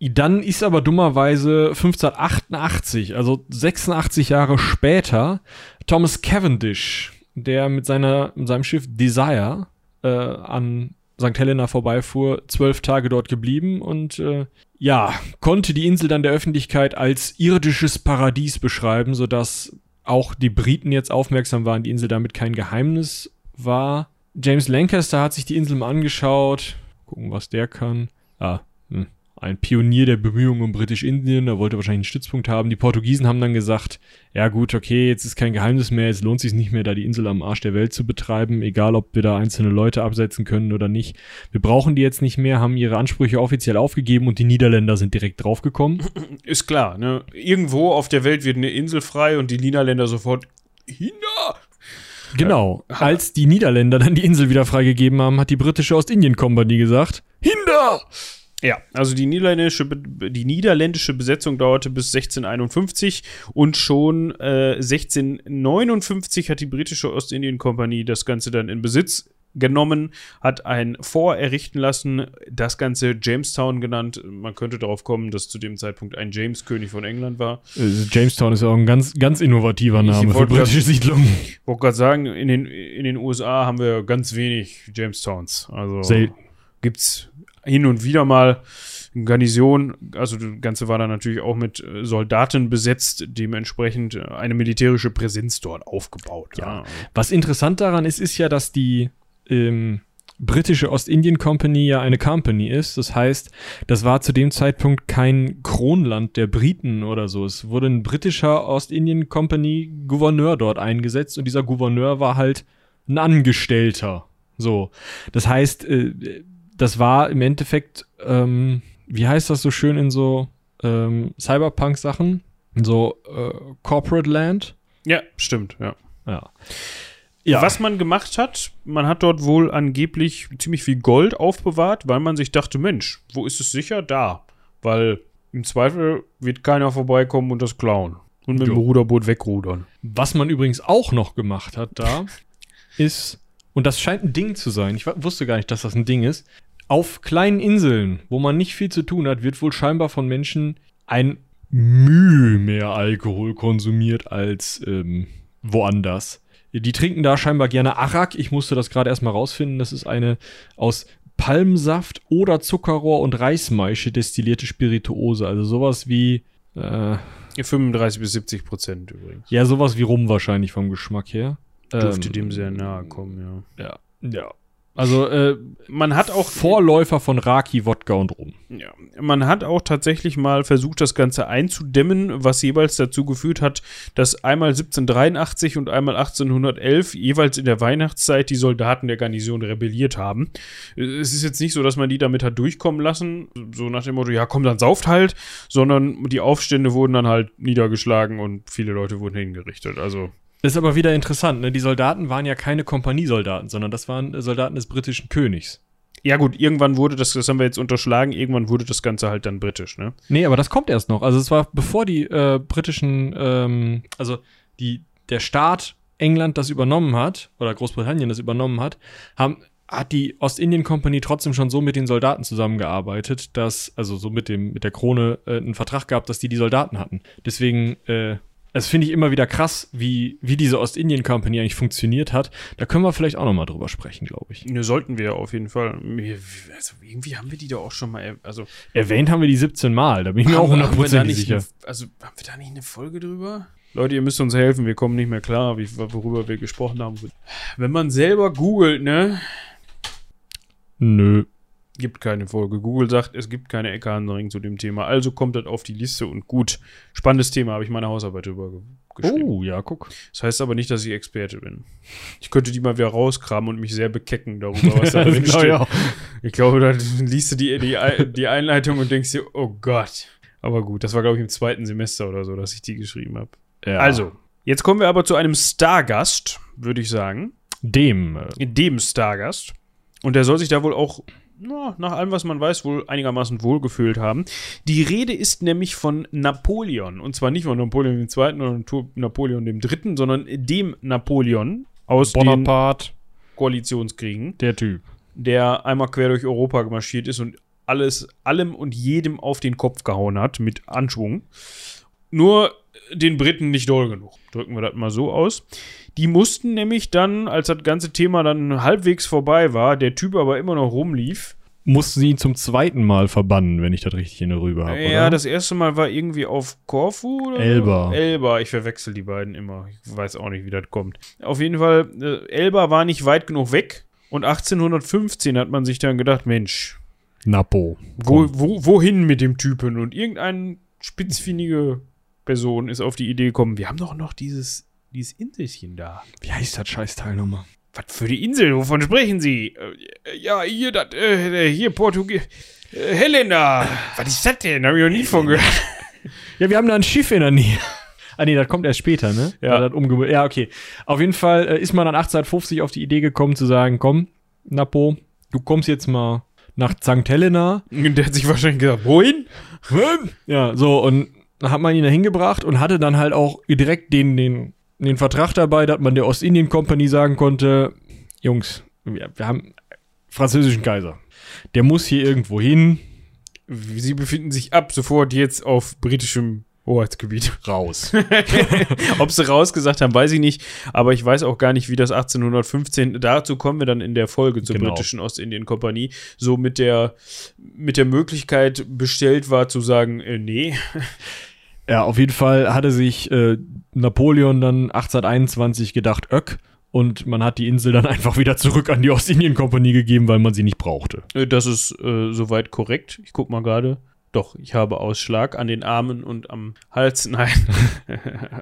Dann ist aber dummerweise 1588, also 86 Jahre später, Thomas Cavendish, der mit, seiner, mit seinem Schiff Desire äh, an St. Helena vorbeifuhr, zwölf Tage dort geblieben und äh, ja, konnte die Insel dann der Öffentlichkeit als irdisches Paradies beschreiben, sodass auch die Briten jetzt aufmerksam waren, die Insel damit kein Geheimnis war. James Lancaster hat sich die Insel mal angeschaut. Gucken, was der kann. Ah. Ein Pionier der Bemühungen um Britisch-Indien. Er wollte wahrscheinlich einen Stützpunkt haben. Die Portugiesen haben dann gesagt, ja gut, okay, jetzt ist kein Geheimnis mehr. Es lohnt sich nicht mehr, da die Insel am Arsch der Welt zu betreiben. Egal, ob wir da einzelne Leute absetzen können oder nicht. Wir brauchen die jetzt nicht mehr, haben ihre Ansprüche offiziell aufgegeben und die Niederländer sind direkt draufgekommen. Ist klar, ne? Irgendwo auf der Welt wird eine Insel frei und die Niederländer sofort China. Genau. Als die Niederländer dann die Insel wieder freigegeben haben, hat die britische Ostindien-Kompanie gesagt, Hinder! Ja, also die niederländische, die niederländische Besetzung dauerte bis 1651 und schon äh, 1659 hat die britische Ostindien-Kompanie das Ganze dann in Besitz genommen, hat ein Fort errichten lassen, das Ganze Jamestown genannt. Man könnte darauf kommen, dass zu dem Zeitpunkt ein James König von England war. Äh, Jamestown ist ja auch ein ganz, ganz innovativer Name für britische Siedlungen. Ich wollte gerade sagen, in den, in den USA haben wir ganz wenig Jamestowns. Also Selten. gibt's hin und wieder mal Garnison, also das Ganze war dann natürlich auch mit äh, Soldaten besetzt, dementsprechend äh, eine militärische Präsenz dort aufgebaut. Ja. Was interessant daran ist, ist ja, dass die ähm, britische Ostindien Company ja eine Company ist. Das heißt, das war zu dem Zeitpunkt kein Kronland der Briten oder so. Es wurde ein britischer Ostindien Company Gouverneur dort eingesetzt und dieser Gouverneur war halt ein Angestellter. So. Das heißt, äh, das war im Endeffekt, ähm, wie heißt das so schön in so ähm, Cyberpunk-Sachen? So äh, Corporate Land? Ja, stimmt, ja. Ja. Was man gemacht hat, man hat dort wohl angeblich ziemlich viel Gold aufbewahrt, weil man sich dachte, Mensch, wo ist es sicher? Da. Weil im Zweifel wird keiner vorbeikommen und das klauen. Und mit dem Jo. Ruderboot wegrudern. Was man übrigens auch noch gemacht hat da, ist, und das scheint ein Ding zu sein, ich wusste gar nicht, dass das ein Ding ist, auf kleinen Inseln, wo man nicht viel zu tun hat, wird wohl scheinbar von Menschen ein Mühe mehr Alkohol konsumiert als ähm, woanders. Die trinken da scheinbar gerne Arak. Ich musste das gerade erstmal rausfinden. Das ist eine aus Palmsaft oder Zuckerrohr und Reismaische destillierte Spirituose. Also sowas wie, äh, Ja, 35 bis 70 Prozent übrigens. ja, sowas wie Rum wahrscheinlich vom Geschmack her. Dürfte Ähm, dem sehr nahe kommen, ja. Ja. Ja. Also, äh, Man hat auch Vorläufer von Raki, Wodka und Rum. Ja, man hat auch tatsächlich mal versucht, das Ganze einzudämmen, was jeweils dazu geführt hat, dass einmal 1783 und einmal 1811 jeweils in der Weihnachtszeit die Soldaten der Garnison rebelliert haben. Es ist jetzt nicht so, dass man die damit hat durchkommen lassen, so nach dem Motto, ja komm, dann sauft halt, sondern die Aufstände wurden dann halt niedergeschlagen und viele Leute wurden hingerichtet. Also ist aber wieder interessant, ne? Die Soldaten waren ja keine Kompaniesoldaten, sondern das waren Soldaten des britischen Königs. ja gut, irgendwann wurde das, das haben wir jetzt unterschlagen, irgendwann wurde das Ganze halt dann britisch, ne? Nee, aber das kommt erst noch. Also es war bevor die äh, britischen, ähm, also die, der Staat England das übernommen hat, oder Großbritannien das übernommen hat, haben, hat die Ostindien Company trotzdem schon so mit den Soldaten zusammengearbeitet, dass, also so mit dem, mit der Krone äh, einen Vertrag gab, dass die die Soldaten hatten. Deswegen, äh, das finde ich immer wieder krass, wie, wie diese Ostindien Company eigentlich funktioniert hat. Da können wir vielleicht auch noch mal drüber sprechen, glaube ich. Ne, sollten wir auf jeden Fall. Also irgendwie haben wir die da auch schon mal, also Erwähnt haben wir die 17 Mal, da bin ich mir auch Haben wir- haben wir da hundertprozentig nicht sicher. Eine, also haben wir da nicht eine Folge drüber? Leute, ihr müsst uns helfen, wir kommen nicht mehr klar, wie, worüber wir gesprochen haben. Wenn man selber googelt, ne, Nö. Gibt keine Folge. Google sagt, es gibt keine Ecke zu dem Thema. Also kommt das auf die Liste und gut. Spannendes Thema, habe ich meine Hausarbeit drüber ge geschrieben. Oh, ja, guck. Das heißt aber nicht, dass ich Experte bin. Ich könnte die mal wieder rauskramen und mich sehr bekecken darüber, was da drin ich steht. auch. Ich glaube, da liest du die, die, die Einleitung und denkst dir, oh Gott. Aber gut, das war, glaube ich, im zweiten Semester oder so, dass ich die geschrieben habe. Ja. Also, jetzt kommen wir aber zu einem Stargast, würde ich sagen. dem. Dem Stargast. Und der soll sich da wohl auch, na, nach allem, was man weiß, wohl einigermaßen wohlgefühlt haben. Die Rede ist nämlich von Napoleon. Und zwar nicht von Napoleon II. oder Napoleon III., sondern dem Napoleon aus den Bonaparte, Koalitionskriegen der Typ. der einmal quer durch Europa gemarschiert ist und alles, allem und jedem auf den Kopf gehauen hat mit Anschwung. nur den Briten nicht doll genug. Drücken wir das mal so aus. Die mussten nämlich dann, als das ganze Thema dann halbwegs vorbei war, der Typ aber immer noch rumlief. Mussten sie ihn zum zweiten Mal verbannen, wenn ich das richtig in der Rübe habe. Ja, oder? das erste Mal war irgendwie auf Korfu oder? Elba. Elba, ich verwechsel die beiden immer. Ich weiß auch nicht, wie das kommt. Auf jeden Fall, äh, Elba war nicht weit genug weg. Und 1815 hat man sich dann gedacht, Mensch, Napo. wo, wo, wohin mit dem Typen? Und irgendeine spitzfindige Person ist auf die Idee gekommen, wir haben doch noch dieses, dieses Inselchen da. Wie heißt das Scheißteil nochmal? Was für die Insel? Wovon sprechen Sie? Äh, ja, hier, das, äh, hier, Portugies. Äh, Helena. Was ist das denn? Hab ich noch nie von gehört. Ja, wir haben da ein Schiff in der Nähe. Ah, nee, das kommt erst später, ne? Ja. Das umge- ja, okay. Auf jeden Fall äh, ist man dann 1850 auf die Idee gekommen zu sagen, komm, Napo, du kommst jetzt mal nach St. Helena. Und der hat sich wahrscheinlich gesagt, wohin? Ja, so, und dann hat man ihn da hingebracht und hatte dann halt auch direkt den, den, den Vertrag dabei, dass man der Ostindien Company sagen konnte, Jungs, wir, wir haben französischen Kaiser. Der muss hier irgendwo hin, Sie befinden sich ab sofort jetzt auf britischem Hoheitsgebiet. raus. Ob sie rausgesagt haben, weiß ich nicht. Aber ich weiß auch gar nicht, wie das 1815, dazu kommen wir dann in der Folge zur Genau. britischen Ostindien-Kompanie, so mit der, mit der Möglichkeit bestellt war zu sagen, äh, nee. Ja, auf jeden Fall hatte sich äh, Napoleon dann 1821 gedacht, öck, und man hat die Insel dann einfach wieder zurück an die Ostindien-Kompanie gegeben, weil man sie nicht brauchte. Äh, Das ist äh, soweit korrekt. Ich guck mal gerade. Doch, ich habe Ausschlag an den Armen und am Hals. Nein,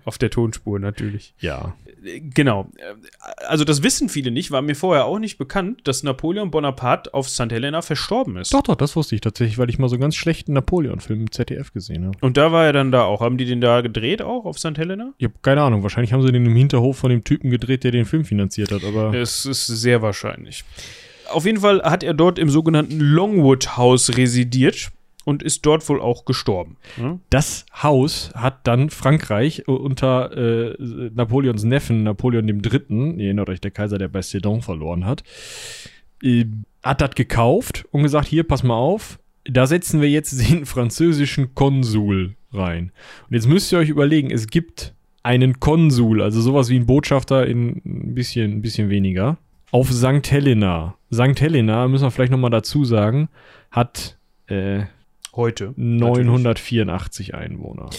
auf der Tonspur natürlich. Ja. Genau. Also das wissen viele nicht, war mir vorher auch nicht bekannt, dass Napoleon Bonaparte auf St. Helena verstorben ist. Doch, doch, das wusste ich tatsächlich, weil ich mal so einen ganz schlechten Napoleon-Film im ZDF gesehen habe. Und da war er dann da auch. Haben die den da gedreht auch auf St. Helena? Ich habe keine Ahnung, wahrscheinlich haben sie den im Hinterhof von dem Typen gedreht, der den Film finanziert hat, aber. Es ist sehr wahrscheinlich. Auf jeden Fall hat er dort im sogenannten Longwood House residiert und ist dort wohl auch gestorben. Ja? Das Haus hat dann Frankreich äh, unter äh, Napoleons Neffen, Napoleon III., ihr erinnert euch, der Kaiser, der bei Sedan verloren hat, äh, hat das gekauft und gesagt, hier, pass mal auf, da setzen wir jetzt den französischen Konsul rein. Und jetzt müsst ihr euch überlegen, es gibt einen Konsul, also sowas wie ein Botschafter in ein bisschen, ein bisschen weniger, auf St. Helena. St. Helena, müssen wir vielleicht nochmal dazu sagen, hat äh, Heute. 984 Einwohner.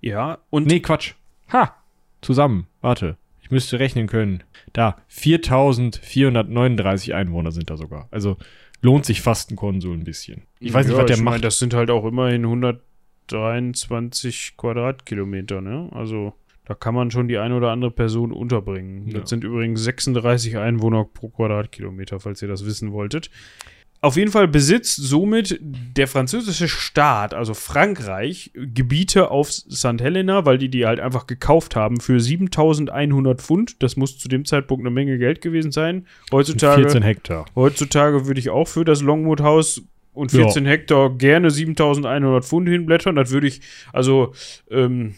Ja, und Nee, Quatsch. Ha! Zusammen. Warte. Ich müsste rechnen können. Da. 4439 Einwohner sind da sogar. Also lohnt sich fast ein Konsul ein bisschen. Ich weiß nicht, Ja, was der ich mein, macht. das sind halt auch immerhin 123 Quadratkilometer, ne? Also da kann man schon die eine oder andere Person unterbringen. Ja. Das sind übrigens 36 Einwohner pro Quadratkilometer, falls ihr das wissen wolltet. Auf jeden Fall besitzt somit der französische Staat, also Frankreich, Gebiete auf St. Helena, weil die die halt einfach gekauft haben für 7100 Pfund. Das muss zu dem Zeitpunkt eine Menge Geld gewesen sein. Heutzutage 14 Hektar. Heutzutage würde ich auch für das Longwood Haus und Ja. 14 Hektar gerne 7100 Pfund hinblättern. Das würde ich, also, ähm,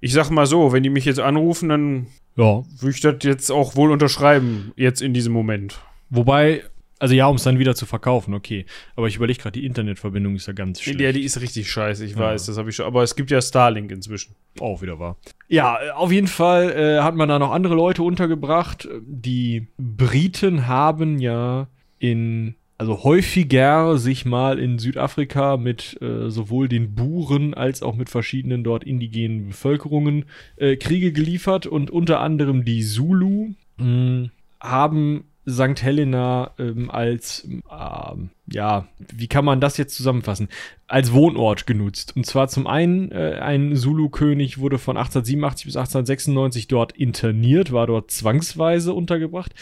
ich sag mal so, wenn die mich jetzt anrufen, dann Ja. würde ich das jetzt auch wohl unterschreiben, jetzt in diesem Moment. Wobei, also ja, um es dann wieder zu verkaufen, okay. Aber ich überlege gerade, die Internetverbindung ist ja ganz schlecht. Ja, die ist richtig scheiße, ich Ja. weiß, das habe ich schon. Aber es gibt ja Starlink inzwischen. auch wieder wahr. Ja, äh, auf jeden Fall äh, hat man da noch andere Leute untergebracht. Die Briten haben ja in, also häufiger sich mal in Südafrika mit äh, sowohl den Buren als auch mit verschiedenen dort indigenen Bevölkerungen äh, Kriege geliefert und unter anderem die Zulu mh, haben St. Helena ähm, als, ähm, ja, wie kann man das jetzt zusammenfassen? Als Wohnort genutzt. Und zwar zum einen, äh, ein Zulu-König wurde von 1887 bis 1896 dort interniert, war dort zwangsweise untergebracht.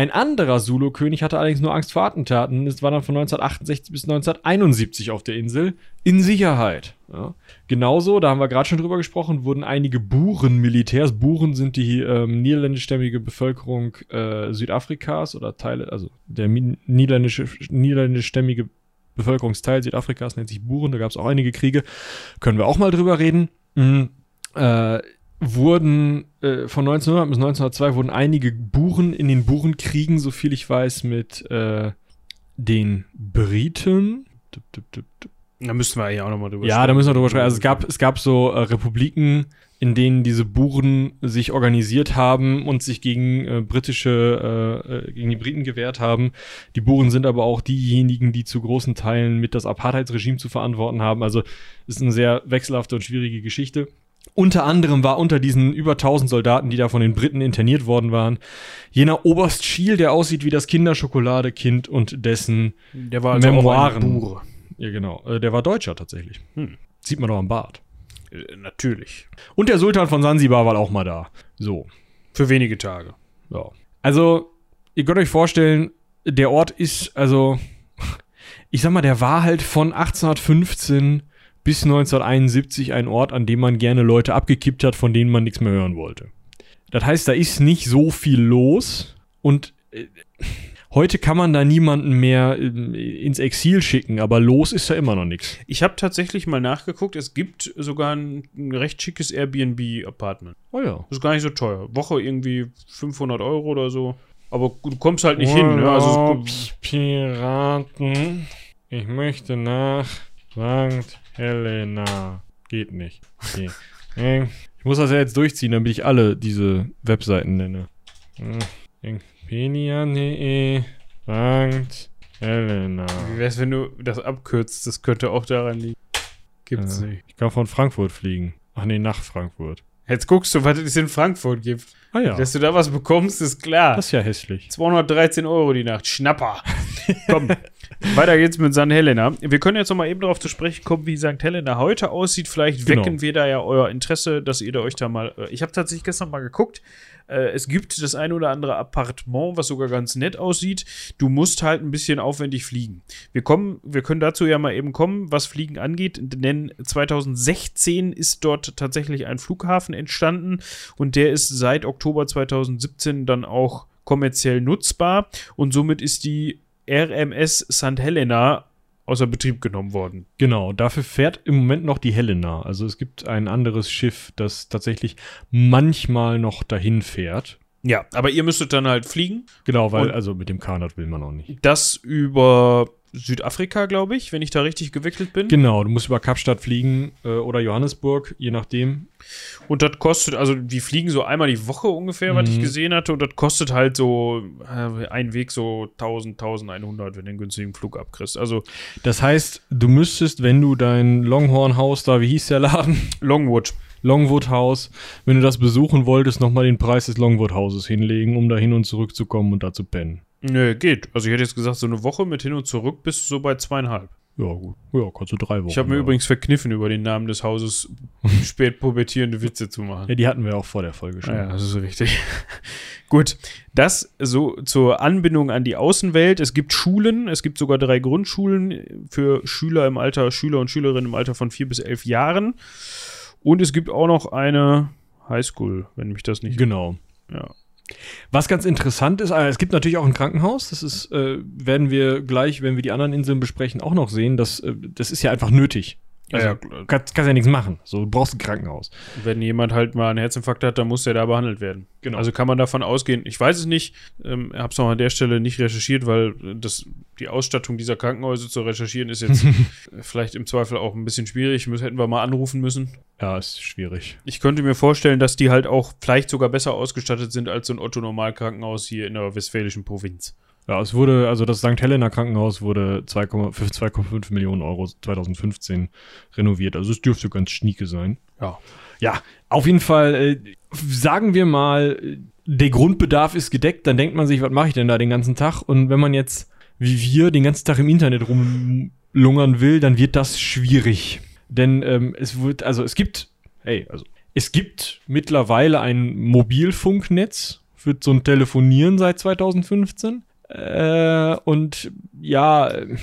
Ein anderer Zulu-König hatte allerdings nur Angst vor Attentaten. Es war dann von 1968 bis 1971 auf der Insel in Sicherheit. Ja. Genauso, da haben wir gerade schon drüber gesprochen, wurden einige Buren-Militärs, Buren sind die ähm, niederländischstämmige Bevölkerung äh, Südafrikas oder Teile, also der niederländische, niederländischstämmige Bevölkerungsteil Südafrikas nennt sich Buren, da gab es auch einige Kriege, können wir auch mal drüber reden. Mhm. Äh, wurden äh, von 1900 bis 1902 wurden einige Buren in den Burenkriegen, so viel ich weiß, mit äh, den Briten. Tup, tup, tup. Da müssten wir eigentlich auch nochmal drüber Ja, da müssen wir drüber sprechen. Also es gab, es gab so äh, Republiken, in denen diese Buren sich organisiert haben und sich gegen äh, britische, äh, äh, gegen die Briten gewehrt haben. Die Buren sind aber auch diejenigen, die zu großen Teilen mit das Apartheidsregime zu verantworten haben. Also es ist eine sehr wechselhafte und schwierige Geschichte. Unter anderem war unter diesen über 1000 Soldaten, die da von den Briten interniert worden waren, jener Oberst Schiel, der aussieht wie das Kinderschokoladekind und dessen Der war also Memoiren. auch ja genau, äh, der war Deutscher tatsächlich. Hm. Sieht man doch am Bart. Äh, Natürlich. Und der Sultan von Sansibar war auch mal da. So. Für wenige Tage. Ja. Also, ihr könnt euch vorstellen, der Ort ist, also, ich sag mal, der war halt von 1815 bis 1971 ein Ort, an dem man gerne Leute abgekippt hat, von denen man nichts mehr hören wollte. Das heißt, da ist nicht so viel los und äh, heute kann man da niemanden mehr äh, ins Exil schicken, aber los ist da immer noch nichts. Ich habe tatsächlich mal nachgeguckt, es gibt sogar ein, ein recht schickes Airbnb-Apartment. Oh ja. Das ist gar nicht so teuer. Woche irgendwie 500 Euro oder so. Aber du kommst halt nicht hin. Ne? Also, Piraten. Ich möchte nach St. Helena. Geht nicht. Okay. Ich muss das ja jetzt durchziehen, damit ich alle diese Webseiten nenne. Wikipedia.de St. Helena. wie wär's, wenn du das abkürzt? Das könnte auch daran liegen. Gibt's Äh, nicht. ich kann von Frankfurt fliegen. Ach nee, nach Frankfurt. Jetzt guckst du, was es in Frankfurt gibt. Ah ja, Dass du da was bekommst, ist klar. das ist ja hässlich. 213 Euro die Nacht. Schnapper. Komm. Weiter geht's mit St. Helena. Wir können jetzt noch mal eben darauf zu sprechen kommen, wie St. Helena heute aussieht. Vielleicht Genau. wecken wir da ja euer Interesse, dass ihr da euch da mal. Äh, ich habe tatsächlich gestern mal geguckt. Äh, es gibt das ein oder andere Appartement, was sogar ganz nett aussieht. Du musst halt ein bisschen aufwendig fliegen. Wir kommen, wir können dazu ja mal eben kommen, was Fliegen angeht, denn 2016 ist dort tatsächlich ein Flughafen entstanden und der ist seit Oktober 2017 dann auch kommerziell nutzbar und somit ist die RMS St. Helena außer Betrieb genommen worden. Genau, dafür fährt im Moment noch die Helena. Also es gibt ein anderes Schiff, das tatsächlich manchmal noch dahin fährt. Ja, aber ihr müsstet dann halt fliegen. Genau, weil Und- also mit dem Kanat will man auch nicht. Das über Südafrika, glaube ich, wenn ich da richtig gewickelt bin. Genau, du musst über Kapstadt fliegen äh, oder Johannesburg, je nachdem. Und das kostet, also die fliegen so einmal die Woche ungefähr, was ich Mhm. gesehen hatte. Und das kostet halt so äh, ein Weg so 1000, 1100, wenn du einen günstigen Flug abkriegst. Also Das heißt, du müsstest, wenn du dein Longhorn-Haus da, wie hieß der Laden? Longwood. Longwood-Haus, wenn du das besuchen wolltest, nochmal den Preis des Longwood-Hauses hinlegen, um da hin und zurück zu kommen und da zu pennen. Nö, geht. Also ich hätte jetzt gesagt, so eine Woche mit hin und zurück bist du so bei zweieinhalb. Ja, gut. Ja, kannst du drei Wochen. Ich habe mir ja. übrigens verkniffen, über den Namen des Hauses spät pubertierende Witze zu machen. Ja, die hatten wir auch vor der Folge schon. Ja, das ist richtig. Gut, das so zur Anbindung an die Außenwelt. Es gibt Schulen, es gibt sogar drei Grundschulen für Schüler im Alter, Schüler und Schülerinnen im Alter von vier bis elf Jahren. Und es gibt auch noch eine Highschool, wenn mich das nicht. Genau. Ja. Was ganz interessant ist, äh, es gibt natürlich auch ein Krankenhaus. Das ist, äh, werden wir gleich, wenn wir die anderen Inseln besprechen, auch noch sehen. Das, äh, das ist ja einfach nötig. Also, ja, Du kannst, kannst ja nichts machen. So, du brauchst ein Krankenhaus. wenn jemand halt mal einen Herzinfarkt hat, dann muss der da behandelt werden. Genau. Also kann man davon ausgehen, ich weiß es nicht, ähm, habe es auch an der Stelle nicht recherchiert, weil äh, das, die Ausstattung dieser Krankenhäuser zu recherchieren ist jetzt vielleicht im Zweifel auch ein bisschen schwierig. Müssen, hätten wir mal anrufen müssen. Ja, ist schwierig. Ich könnte mir vorstellen, dass die halt auch vielleicht sogar besser ausgestattet sind als so ein Otto-Normal-Krankenhaus hier in der westfälischen Provinz. Ja, es wurde, also das St. Helena Krankenhaus wurde 2, für 2,5 Millionen Euro 2015 renoviert. Also es dürfte ganz schnieke sein. Ja. Ja, auf jeden Fall, äh, sagen wir mal, äh, der Grundbedarf ist gedeckt, dann denkt man sich, was mache ich denn da den ganzen Tag? Und wenn man jetzt, wie wir, den ganzen Tag im Internet rumlungern will, dann wird das schwierig. Denn ähm, es wird, also es gibt, hey, also es gibt mittlerweile ein Mobilfunknetz für so ein Telefonieren seit 2015. Äh, und ja, äh,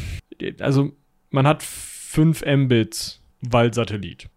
also man hat 5 Mbits, weil Satellit.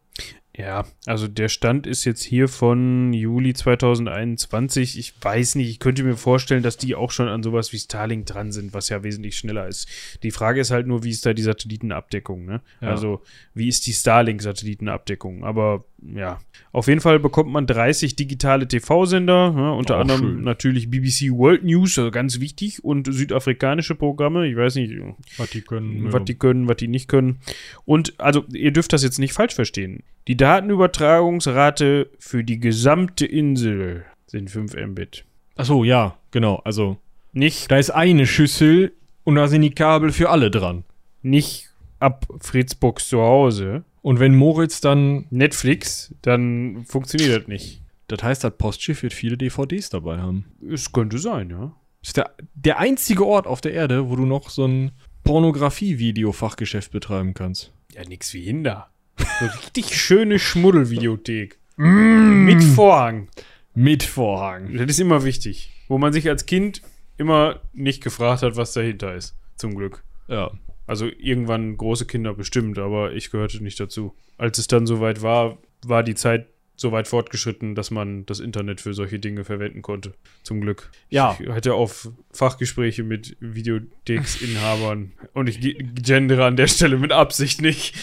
Ja, also der Stand ist jetzt hier von Juli 2021. Ich weiß nicht, ich könnte mir vorstellen, dass die auch schon an sowas wie Starlink dran sind, was ja wesentlich schneller ist. Die Frage ist halt nur, wie ist da die Satellitenabdeckung, ne? Ja. Also, wie ist die Starlink-Satellitenabdeckung? Aber ja. Auf jeden Fall bekommt man 30 digitale TV-Sender, ja, unter Auch anderem schön. natürlich BBC World News, also ganz wichtig, und südafrikanische Programme. Ich weiß nicht, Was die können. was die können, was die nicht können. Und also, ihr dürft das jetzt nicht falsch verstehen. Die Datenübertragungsrate für die gesamte Insel sind 5 Mbit. Achso, ja, genau. Also, Nicht, da ist eine Schüssel und da sind die Kabel für alle dran. nicht ab Fritzbox zu Hause. Und wenn Moritz dann, Netflix, dann funktioniert das nicht. das heißt, das Postschiff wird viele DVDs dabei haben. Es könnte sein, ja. Das ist der, der einzige Ort auf der Erde, wo du noch so ein Pornografie-Video-Fachgeschäft betreiben kannst. Ja, nix wie Hinder. So richtig schöne Schmuddelvideothek. Mit Vorhang. Mit Vorhang. Das ist immer wichtig. Wo man sich als Kind immer nicht gefragt hat, was dahinter ist. Zum Glück. Ja. Also irgendwann große Kinder bestimmt, aber ich gehörte nicht dazu. Als es dann soweit war, war die Zeit so weit fortgeschritten, dass man das Internet für solche Dinge verwenden konnte. Zum Glück. Ja. Ich hatte auf Fachgespräche mit Videotheksinhabern und ich ge- gendere an der Stelle mit Absicht nicht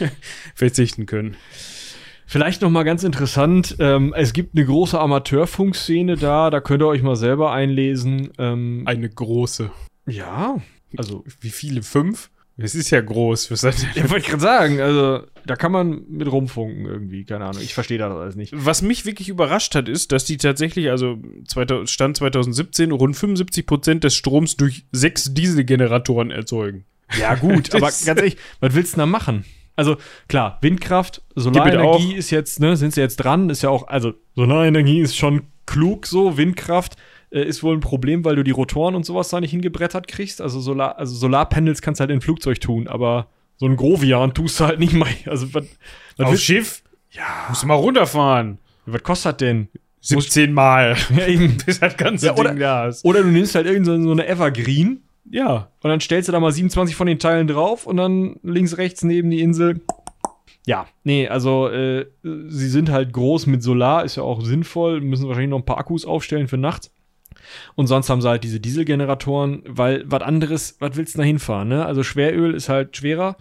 verzichten können. Vielleicht noch mal ganz interessant, ähm, es gibt eine große Amateurfunkszene da, da könnt ihr euch mal selber einlesen. Ähm, Eine große. ja, also, Wie viele? Fünf? Es ist ja groß. Für seine ja, wollte ich gerade sagen, also, da kann man mit rumfunken irgendwie, keine Ahnung, ich verstehe das alles nicht. Was mich wirklich überrascht hat, ist, dass die tatsächlich, also 2000, Stand 2017, rund 75 Prozent des Stroms durch sechs Dieselgeneratoren erzeugen. Ja, gut, aber ganz ehrlich, was willst du da machen? Also, klar, Windkraft, Solarenergie ist jetzt, ne, sind sie jetzt dran, ist ja auch, also, Solarenergie ist schon klug so, Windkraft äh, ist wohl ein Problem, weil du die Rotoren und sowas da nicht hingebrettert kriegst. Also, Solar, also Solarpanels kannst du halt in ein Flugzeug tun, aber so ein Grovian tust du halt nicht mal. Also, was, was, Auf Schiff? ja, Musst du mal runterfahren. was kostet das denn? 17 Mal. Ja, eben. Bis das ganze Ja, oder- Ding da ist. Oder du nimmst halt irgend so so eine Evergreen Ja. Und dann stellst du da mal 27 von den Teilen drauf und dann links, rechts neben die Insel. Ja, nee, also äh, sie sind halt groß mit Solar, ist ja auch sinnvoll, müssen wahrscheinlich noch ein paar Akkus aufstellen für nachts. Und sonst haben sie halt diese Dieselgeneratoren, weil was anderes, was willst du da hinfahren, ne? Also Schweröl ist halt schwerer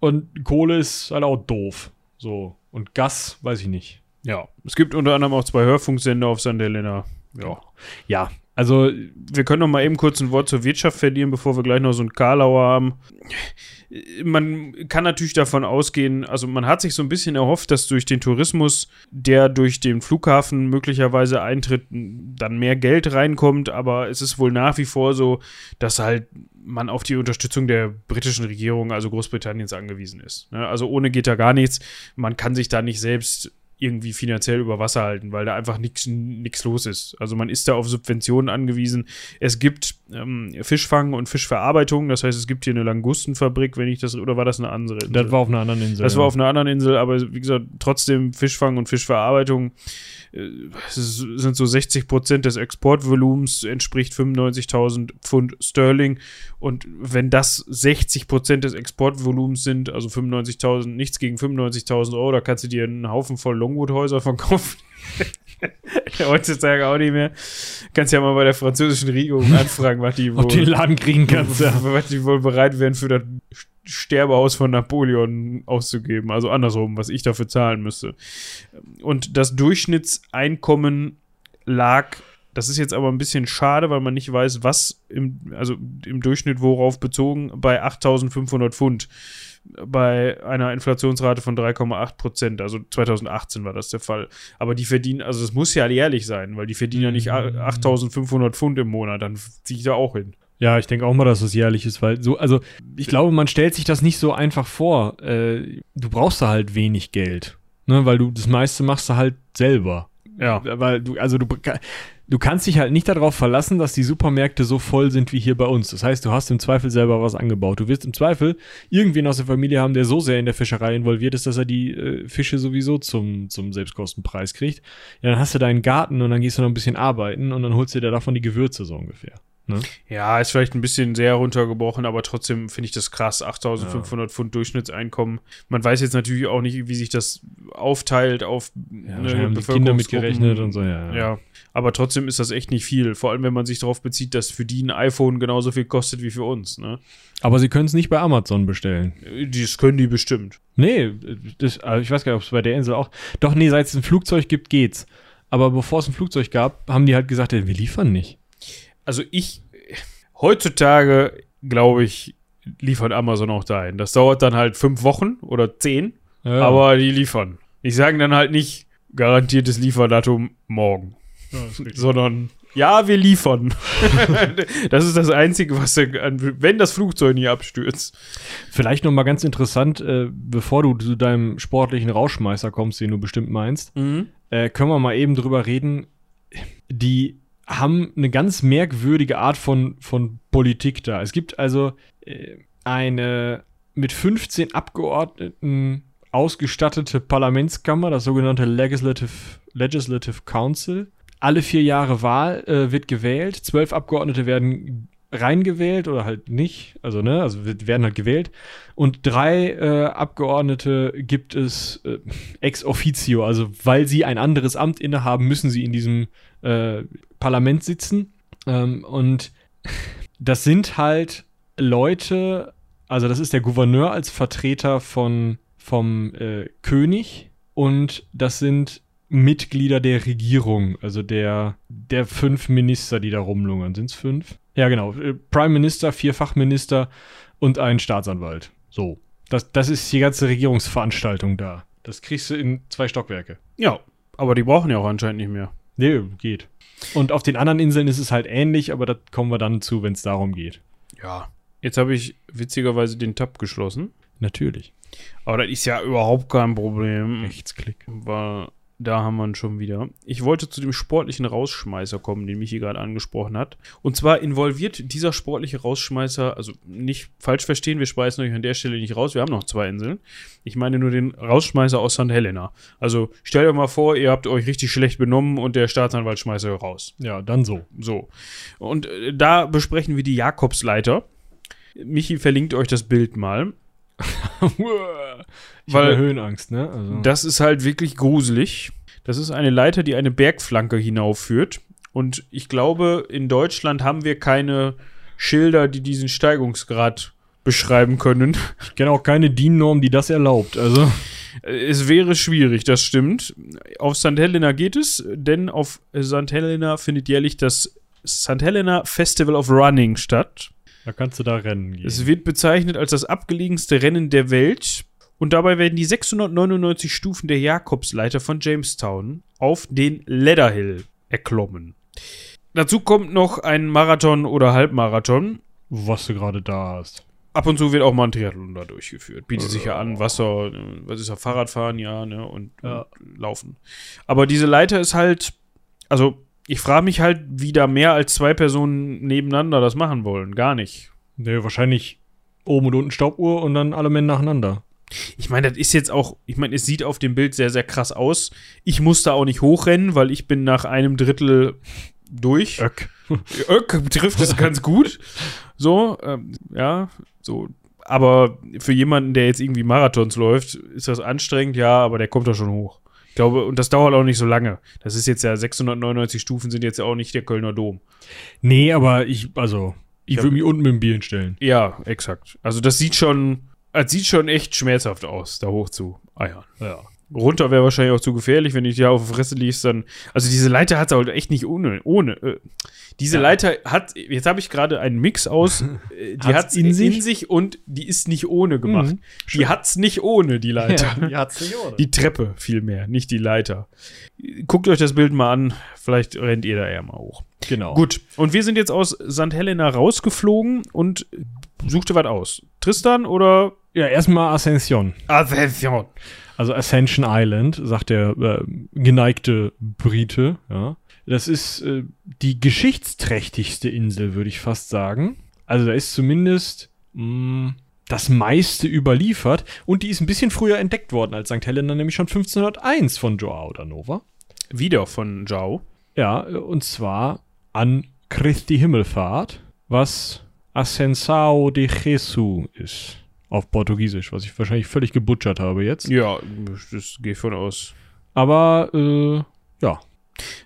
und Kohle ist halt auch doof. So. Und Gas, weiß ich nicht. Ja. Es gibt unter anderem auch zwei Hörfunksender auf St. Helena. Ja. Ja, also Wir können noch mal eben kurz ein Wort zur Wirtschaft verlieren, bevor wir gleich noch so einen Karlauer haben. Man kann natürlich davon ausgehen, also man hat sich so ein bisschen erhofft, dass durch den Tourismus, der durch den Flughafen möglicherweise eintritt, dann mehr Geld reinkommt, aber es ist wohl nach wie vor so, dass halt man auf die Unterstützung der britischen Regierung, also Großbritanniens, angewiesen ist. Ne? Also ohne geht da gar nichts. Man kann sich da nicht selbst irgendwie finanziell über Wasser halten, weil da einfach nichts los ist. Also man ist da auf Subventionen angewiesen. Es gibt ähm, Fischfang und Fischverarbeitung, das heißt, es gibt hier eine Langustenfabrik, wenn ich das, oder war das eine andere Insel? das war auf einer anderen Insel. Das war ja. auf einer anderen Insel, aber wie gesagt, trotzdem Fischfang und Fischverarbeitung äh, sind so 60 Prozent des Exportvolumens, entspricht 95.000 Pfund Sterling. Und wenn das 60 Prozent des Exportvolumens sind, also 95.000, nichts gegen 95.000 Euro, da kannst du dir einen Haufen voll Longwood-Häuser verkaufen. Heutzutage auch nicht mehr. Kannst ja mal bei der französischen Regierung anfragen, was die Ob du den Laden kriegen kannst, ja. was die wohl bereit wären, für das Sterbehaus von Napoleon auszugeben. Also andersrum, was ich dafür zahlen müsste. Und das Durchschnittseinkommen lag, das ist jetzt aber ein bisschen schade, weil man nicht weiß, was im, also im Durchschnitt worauf bezogen, bei 8500 Pfund. Bei einer Inflationsrate von 3,8 Prozent. Also 2018 war das der Fall. Aber die verdienen, also es muss ja jährlich sein, weil die verdienen ja nicht 8500 Pfund im Monat. Dann ziehe ich da auch hin. Ja, ich denke auch mal, dass es jährlich ist, weil so, also ich glaube, man stellt sich das nicht so einfach vor. Äh, du brauchst da halt wenig Geld, ne, weil du das meiste machst du halt selber. Ja. Weil du, also du, du kannst dich halt nicht darauf verlassen, dass die Supermärkte so voll sind wie hier bei uns. Das heißt, du hast im Zweifel selber was angebaut. Du wirst im Zweifel irgendwen aus der Familie haben, der so sehr in der Fischerei involviert ist, dass er die äh, Fische sowieso zum, zum Selbstkostenpreis kriegt. Ja, dann hast du deinen Garten und dann gehst du noch ein bisschen arbeiten und dann holst du dir davon die Gewürze so ungefähr. Ne? Ja, ist vielleicht ein bisschen sehr runtergebrochen, aber trotzdem finde ich das krass. 8500 Pfund Durchschnittseinkommen. Man weiß jetzt natürlich auch nicht, wie sich das aufteilt auf Ja, ne, die Kinder mitgerechnet und so, ja. Ja, aber trotzdem ist das echt nicht viel. Vor allem, wenn man sich darauf bezieht, dass für die ein iPhone genauso viel kostet wie für uns. Ne? Aber sie können es nicht bei Amazon bestellen. Das können die bestimmt. Nee, das, also ich weiß gar nicht, ob es bei der Insel auch. Doch, nee, seit es ein Flugzeug gibt, geht's. Aber bevor es ein Flugzeug gab, haben die halt gesagt, ja, wir liefern nicht. Also ich, heutzutage, glaube ich, liefert Amazon auch dahin. Das dauert dann halt fünf Wochen oder zehn, Ja. aber die liefern. Ich sage dann halt nicht garantiertes Lieferdatum morgen, sondern ja, wir liefern. das ist das Einzige, was, wenn das Flugzeug nie abstürzt. Vielleicht noch mal ganz interessant, äh, bevor du zu deinem sportlichen Rauschmeißer kommst, den du bestimmt meinst, äh, können wir mal eben drüber reden. Die haben eine ganz merkwürdige Art von, von Politik da. Es gibt also äh, eine mit 15 Abgeordneten ausgestattete Parlamentskammer, das sogenannte Legislative, Legislative Council. Alle vier Jahre Wahl äh, wird gewählt. Zwölf Abgeordnete werden reingewählt oder halt nicht. Also, ne, also werden halt gewählt. Und drei äh, Abgeordnete gibt es äh, ex officio, also weil sie ein anderes Amt innehaben, müssen sie in diesem äh, Parlament sitzen. Ähm, und das sind halt Leute, also das ist der Gouverneur als Vertreter von, vom äh, König und das sind Mitglieder der Regierung, also der, der fünf Minister, die da rumlungern. Sind es fünf? Ja, genau. Äh, Prime Minister, vier Fachminister und ein Staatsanwalt. So. Das, das ist die ganze Regierungsveranstaltung da. Das kriegst du in zwei Stockwerke. Ja, aber die brauchen ja auch anscheinend nicht mehr. Nee, geht. Und auf den anderen Inseln ist es halt ähnlich, aber da kommen wir dann zu, wenn es darum geht. Ja. Jetzt habe ich witzigerweise den Tab geschlossen. Natürlich. Aber das ist ja überhaupt kein Problem. Rechtsklick. Weil da haben wir ihn schon wieder. Ich wollte zu dem sportlichen Rausschmeißer kommen, den Michi gerade angesprochen hat. Und zwar involviert dieser sportliche Rausschmeißer, also nicht falsch verstehen, wir schmeißen euch an der Stelle nicht raus, wir haben noch zwei Inseln. Ich meine nur den Rausschmeißer aus St. Helena. Also stellt euch mal vor, ihr habt euch richtig schlecht benommen und der Staatsanwalt schmeißt euch raus. Ja, dann so. So. Und äh, da besprechen wir die Jakobsleiter. Michi verlinkt euch das Bild mal. ich Weil- Höhenangst, ne? Also. Das ist halt wirklich gruselig. Das ist eine Leiter, die eine Bergflanke hinaufführt. Und ich glaube, in Deutschland haben wir keine Schilder, die diesen Steigungsgrad beschreiben können. ich kenne auch keine DIN-Norm, die das erlaubt. Also. Äh, Es wäre schwierig, das stimmt. Auf St. Helena geht es, denn auf St. Helena findet jährlich das St. Helena Festival of Running statt. Da kannst du da rennen gehen. Es wird bezeichnet als das abgelegenste Rennen der Welt und dabei werden die 699 Stufen der Jakobsleiter von Jamestown auf den Leatherhill erklommen. Dazu kommt noch ein Marathon oder Halbmarathon. was du gerade da hast. Ab und zu wird auch mal ein Triathlon da durchgeführt. Bietet sich ja an, Wasser, äh, was ist ja, Fahrradfahren, ja, ne, und, Ja. und Laufen. Aber diese Leiter ist halt, also ich frage mich halt, wie da mehr als zwei Personen nebeneinander das machen wollen. Gar nicht. Nee, wahrscheinlich oben und unten Stoppuhr und dann alle Männer nacheinander. Ich meine, das ist jetzt auch, ich meine, es sieht auf dem Bild sehr, sehr krass aus. Ich musste auch nicht hochrennen, weil ich bin nach einem Drittel durch. Öck. Öck trifft es ganz gut. So, ähm, ja, so. Aber für jemanden, der jetzt irgendwie Marathons läuft, ist das anstrengend, ja, aber der kommt doch schon hoch. Ich glaube, und das dauert auch nicht so lange. Das ist jetzt ja 699 Stufen sind jetzt ja auch nicht der Kölner Dom. Nee, aber ich, also, ich Ja. würde mich unten mit dem Bier hinstellen. Ja, exakt. Also das sieht schon, das sieht schon echt schmerzhaft aus, da hoch zu eiern. Ja. Runter wäre wahrscheinlich auch zu gefährlich, wenn ich dir auf die Fresse liest, dann. Also diese Leiter hat halt echt nicht ohne. ohne äh, diese Ja. Leiter hat, jetzt habe ich gerade einen Mix aus, äh, die Hat's hat's in in, sich? und die ist nicht ohne gemacht. Mhm. Die hat's nicht ohne, die Leiter. die hat's nicht ohne. Die Treppe vielmehr, nicht die Leiter. Guckt euch das Bild mal an, vielleicht rennt ihr da eher mal hoch. genau. Gut, und wir sind jetzt aus St. Helena rausgeflogen und suchte was aus. Tristan oder Ja, erstmal Ascension. Ascension? Also Ascension Island, sagt der äh, geneigte Brite, ja. Das ist äh, die geschichtsträchtigste Insel, würde ich fast sagen. Also da ist zumindest mh, das meiste überliefert und die ist ein bisschen früher entdeckt worden als St. Helena, nämlich schon 1501 von Joao da Nova. Wieder von Jao. Ja, und zwar an Christi Himmelfahrt, was Ascensao de Jesus ist. Auf Portugiesisch, was ich wahrscheinlich völlig gebutschert habe jetzt. Ja, das gehe ich von aus. Aber, äh, ja.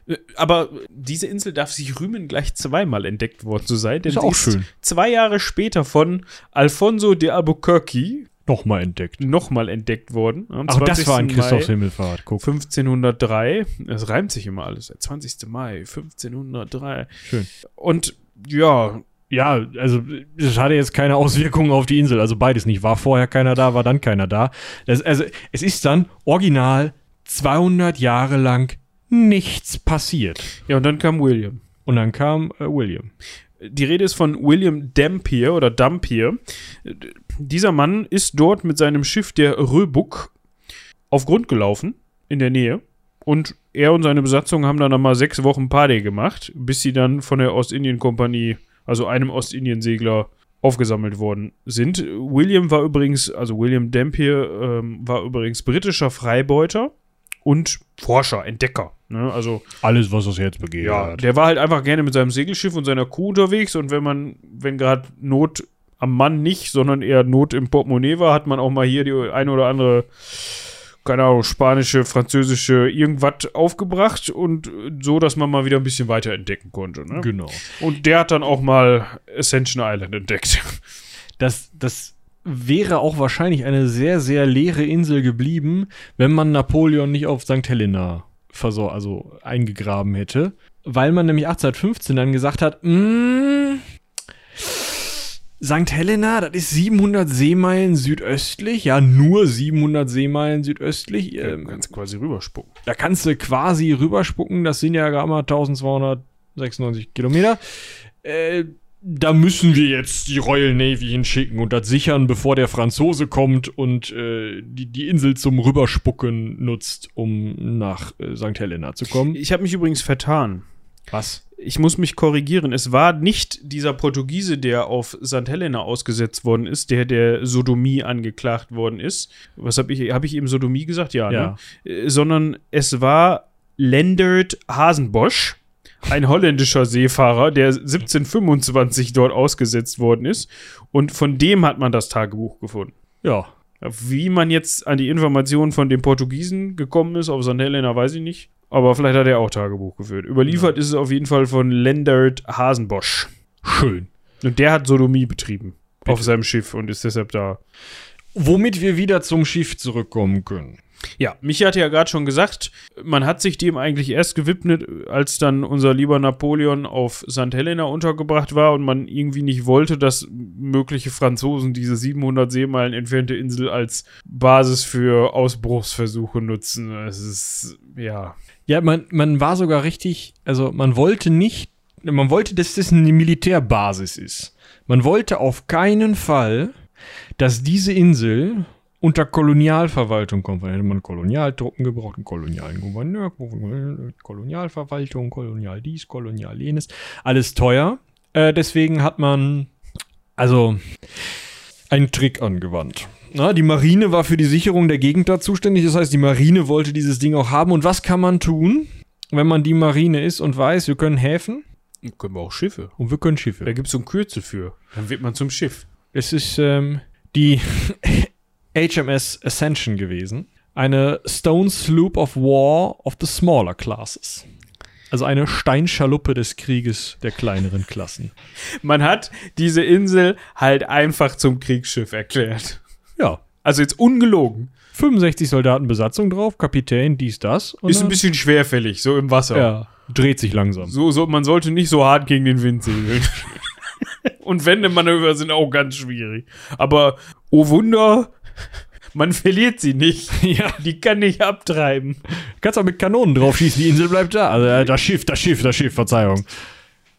Äh, Aber diese Insel darf sich rühmen, gleich zweimal entdeckt worden zu sein. Denn Ist sie auch schön. zwei Jahre später von Alfonso de Albuquerque Nochmal entdeckt. nochmal entdeckt worden. Am Ach, das war ein 20. Christophs Himmelfahrt. Guck. 1503. Es reimt sich immer alles. Der 20. Mai 1503. Schön. Und ja, Ja, also es hatte jetzt keine Auswirkungen auf die Insel. Also beides nicht. War vorher keiner da, war dann keiner da. Das, also es ist dann original 200 Jahre lang nichts passiert. ja, und dann kam William. Und dann kam äh, William. Die Rede ist von William Dampier oder Dampier. Dieser Mann ist dort mit seinem Schiff der Röbuck auf Grund gelaufen, in der Nähe. Und er und seine Besatzung haben dann nochmal sechs Wochen Party gemacht, bis sie dann von der Ostindien-Kompanie, also einem Ostindien-Segler, aufgesammelt worden sind. William war übrigens, also William Dampier ähm, war übrigens britischer Freibeuter und Forscher, Entdecker. Ne? Also Alles, was das Herz begehrt. ja, der war halt einfach gerne mit seinem Segelschiff und seiner Crew unterwegs und wenn man, wenn gerade Not am Mann nicht, sondern eher Not im Portemonnaie war, hat man auch mal hier die eine oder andere, keine Ahnung, spanische, französische irgendwas aufgebracht und so, dass man mal wieder ein bisschen weiter entdecken konnte. Ne? Genau. Und der hat dann auch mal Ascension Island entdeckt. Das, das wäre auch wahrscheinlich eine sehr, sehr leere Insel geblieben, wenn man Napoleon nicht auf St. Helena versor also eingegraben hätte. Weil man nämlich 1815 dann gesagt hat, "Mm, St. Helena, das ist 700 Seemeilen südöstlich, ja, nur 700 Seemeilen südöstlich. Du Ähm, kannst quasi rüberspucken. da kannst du quasi rüberspucken, das sind ja gerade mal 1296 Kilometer. Äh, da müssen wir jetzt die Royal Navy hinschicken und das sichern, bevor der Franzose kommt und äh, die, die Insel zum Rüberspucken nutzt, um nach äh, St. Helena zu kommen. Ich habe mich übrigens vertan. Was? Ich muss mich korrigieren. Es war nicht dieser Portugiese, der auf St. Helena ausgesetzt worden ist, der der Sodomie angeklagt worden ist. Was habe ich, habe ich eben Sodomie gesagt? Ja, Ja. Ne? Sondern es war Lendert Hasenbosch, ein holländischer Seefahrer, der 1725 dort ausgesetzt worden ist. Und von dem hat man das Tagebuch gefunden. Ja. Wie man jetzt an die Informationen von dem Portugiesen gekommen ist, auf St. Helena, weiß ich nicht. Aber vielleicht hat er auch Tagebuch geführt. Überliefert ist es auf jeden Fall von Lendert Hasenbosch. Schön. Und der hat Sodomie betrieben auf seinem Schiff und ist deshalb da. Womit wir wieder zum Schiff zurückkommen können. Ja, Michi hatte ja gerade schon gesagt, man hat sich dem eigentlich erst gewidmet, als dann unser lieber Napoleon auf St. Helena untergebracht war und man irgendwie nicht wollte, dass mögliche Franzosen diese 700 Seemeilen entfernte Insel als Basis für Ausbruchsversuche nutzen. Es ist, ja. Ja, man, man war sogar richtig, also man wollte nicht, man wollte, dass das eine Militärbasis ist. Man wollte auf keinen Fall, dass diese Insel unter Kolonialverwaltung kommt. Weil hätte man Kolonialtruppen gebraucht, einen kolonialen Gouverneur, Kolonialverwaltung, kolonial dies, kolonial jenes. Alles teuer. Äh, deswegen hat man also einen Trick angewandt. Na, die Marine war für die Sicherung der Gegend da zuständig. Das heißt, die Marine wollte dieses Ding auch haben. Und was kann man tun, wenn man die Marine ist und weiß, wir können Häfen Können wir auch Schiffe. und wir können Da Schiffe? gibt es so ein Kürzel für. Dann wird man zum Schiff. Es ist ähm, die HMS Ascension gewesen. Eine Stone Sloop of War of the smaller classes. Also eine Steinschaluppe des Krieges der kleineren Klassen. Man hat diese Insel halt einfach zum Kriegsschiff erklärt. Ja. Also jetzt ungelogen. 65 Soldaten Besatzung drauf, Kapitän, dies, das. Ist ein bisschen schwerfällig, so im Wasser. Ja, dreht sich langsam. So, so, man sollte nicht so hart gegen den Wind segeln. Und Wendemanöver sind auch ganz schwierig. Aber, oh Wunder, man verliert sie nicht. Ja. Die kann nicht abtreiben. Kannst auch mit Kanonen drauf schießen, die Insel bleibt da. Also äh, das Schiff, das Schiff, das Schiff, Verzeihung.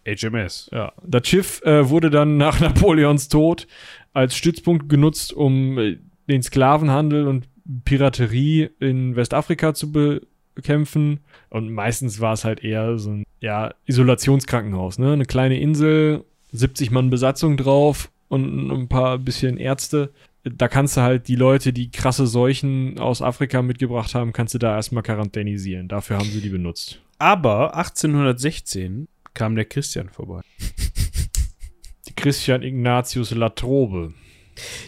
HMS. Ja. Das Schiff äh, wurde dann nach Napoleons Tod als Stützpunkt genutzt, um äh, den Sklavenhandel und Piraterie in Westafrika zu bekämpfen. Und meistens war es halt eher so ein ja, Isolationskrankenhaus, ne? Eine kleine Insel, 70 Mann Besatzung drauf und ein paar bisschen Ärzte. Da kannst du halt die Leute, die krasse Seuchen aus Afrika mitgebracht haben, kannst du da erstmal quarantänisieren. Dafür haben sie die benutzt. Aber 1816 kam der Christian vorbei. Christian Ignatius Latrobe.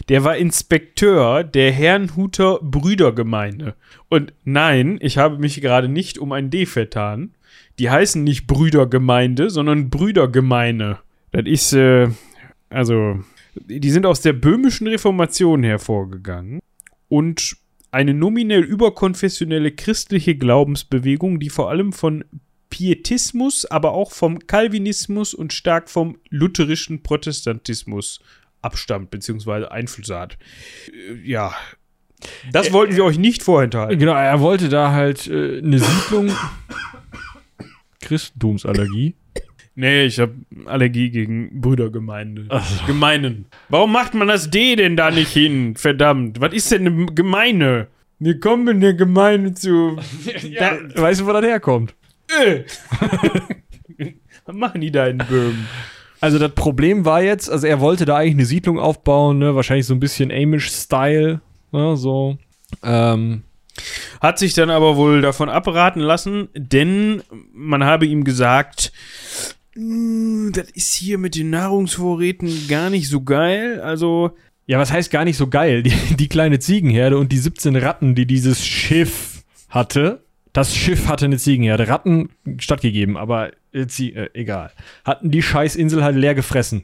Der war Inspekteur der Herrnhuter Brüdergemeinde. Und nein, ich habe mich gerade nicht um ein D vertan. Die heißen nicht Brüdergemeinde, sondern Brüdergemeine. Das ist, äh, also, die sind aus der böhmischen Reformation hervorgegangen und eine nominell überkonfessionelle christliche Glaubensbewegung, die vor allem von Pietismus, aber auch vom Calvinismus und stark vom lutherischen Protestantismus abstammt, beziehungsweise Einfluss hat. Äh, Ja. Das wollten wir euch nicht vorenthalten. Genau, er wollte da halt äh, eine Siedlung. Christentumsallergie. Nee, ich habe Allergie gegen Brüdergemeinde. Ach. Gemeinen. Warum macht man das D denn da nicht hin? Verdammt. Was ist denn eine Gemeine? Wir kommen in der Gemeinde zu. Ja, weißt du, wo das herkommt? Äh. Was machen die da in Böhmen? Also das Problem war jetzt, also er wollte da eigentlich eine Siedlung aufbauen, ne? wahrscheinlich so ein bisschen Amish-Style, ne? so. Ähm, Hat sich dann aber wohl davon abraten lassen, denn man habe ihm gesagt, "Mm, das ist hier mit den Nahrungsvorräten gar nicht so geil. Also, ja, was heißt gar nicht so geil? Die, die kleine Ziegenherde und die 17 Ratten, die dieses Schiff hatte. Das Schiff hatte eine Ziegenherde. Ratten stattgegeben, aber äh, Zie- äh, egal. Hatten die Scheißinsel halt leer gefressen.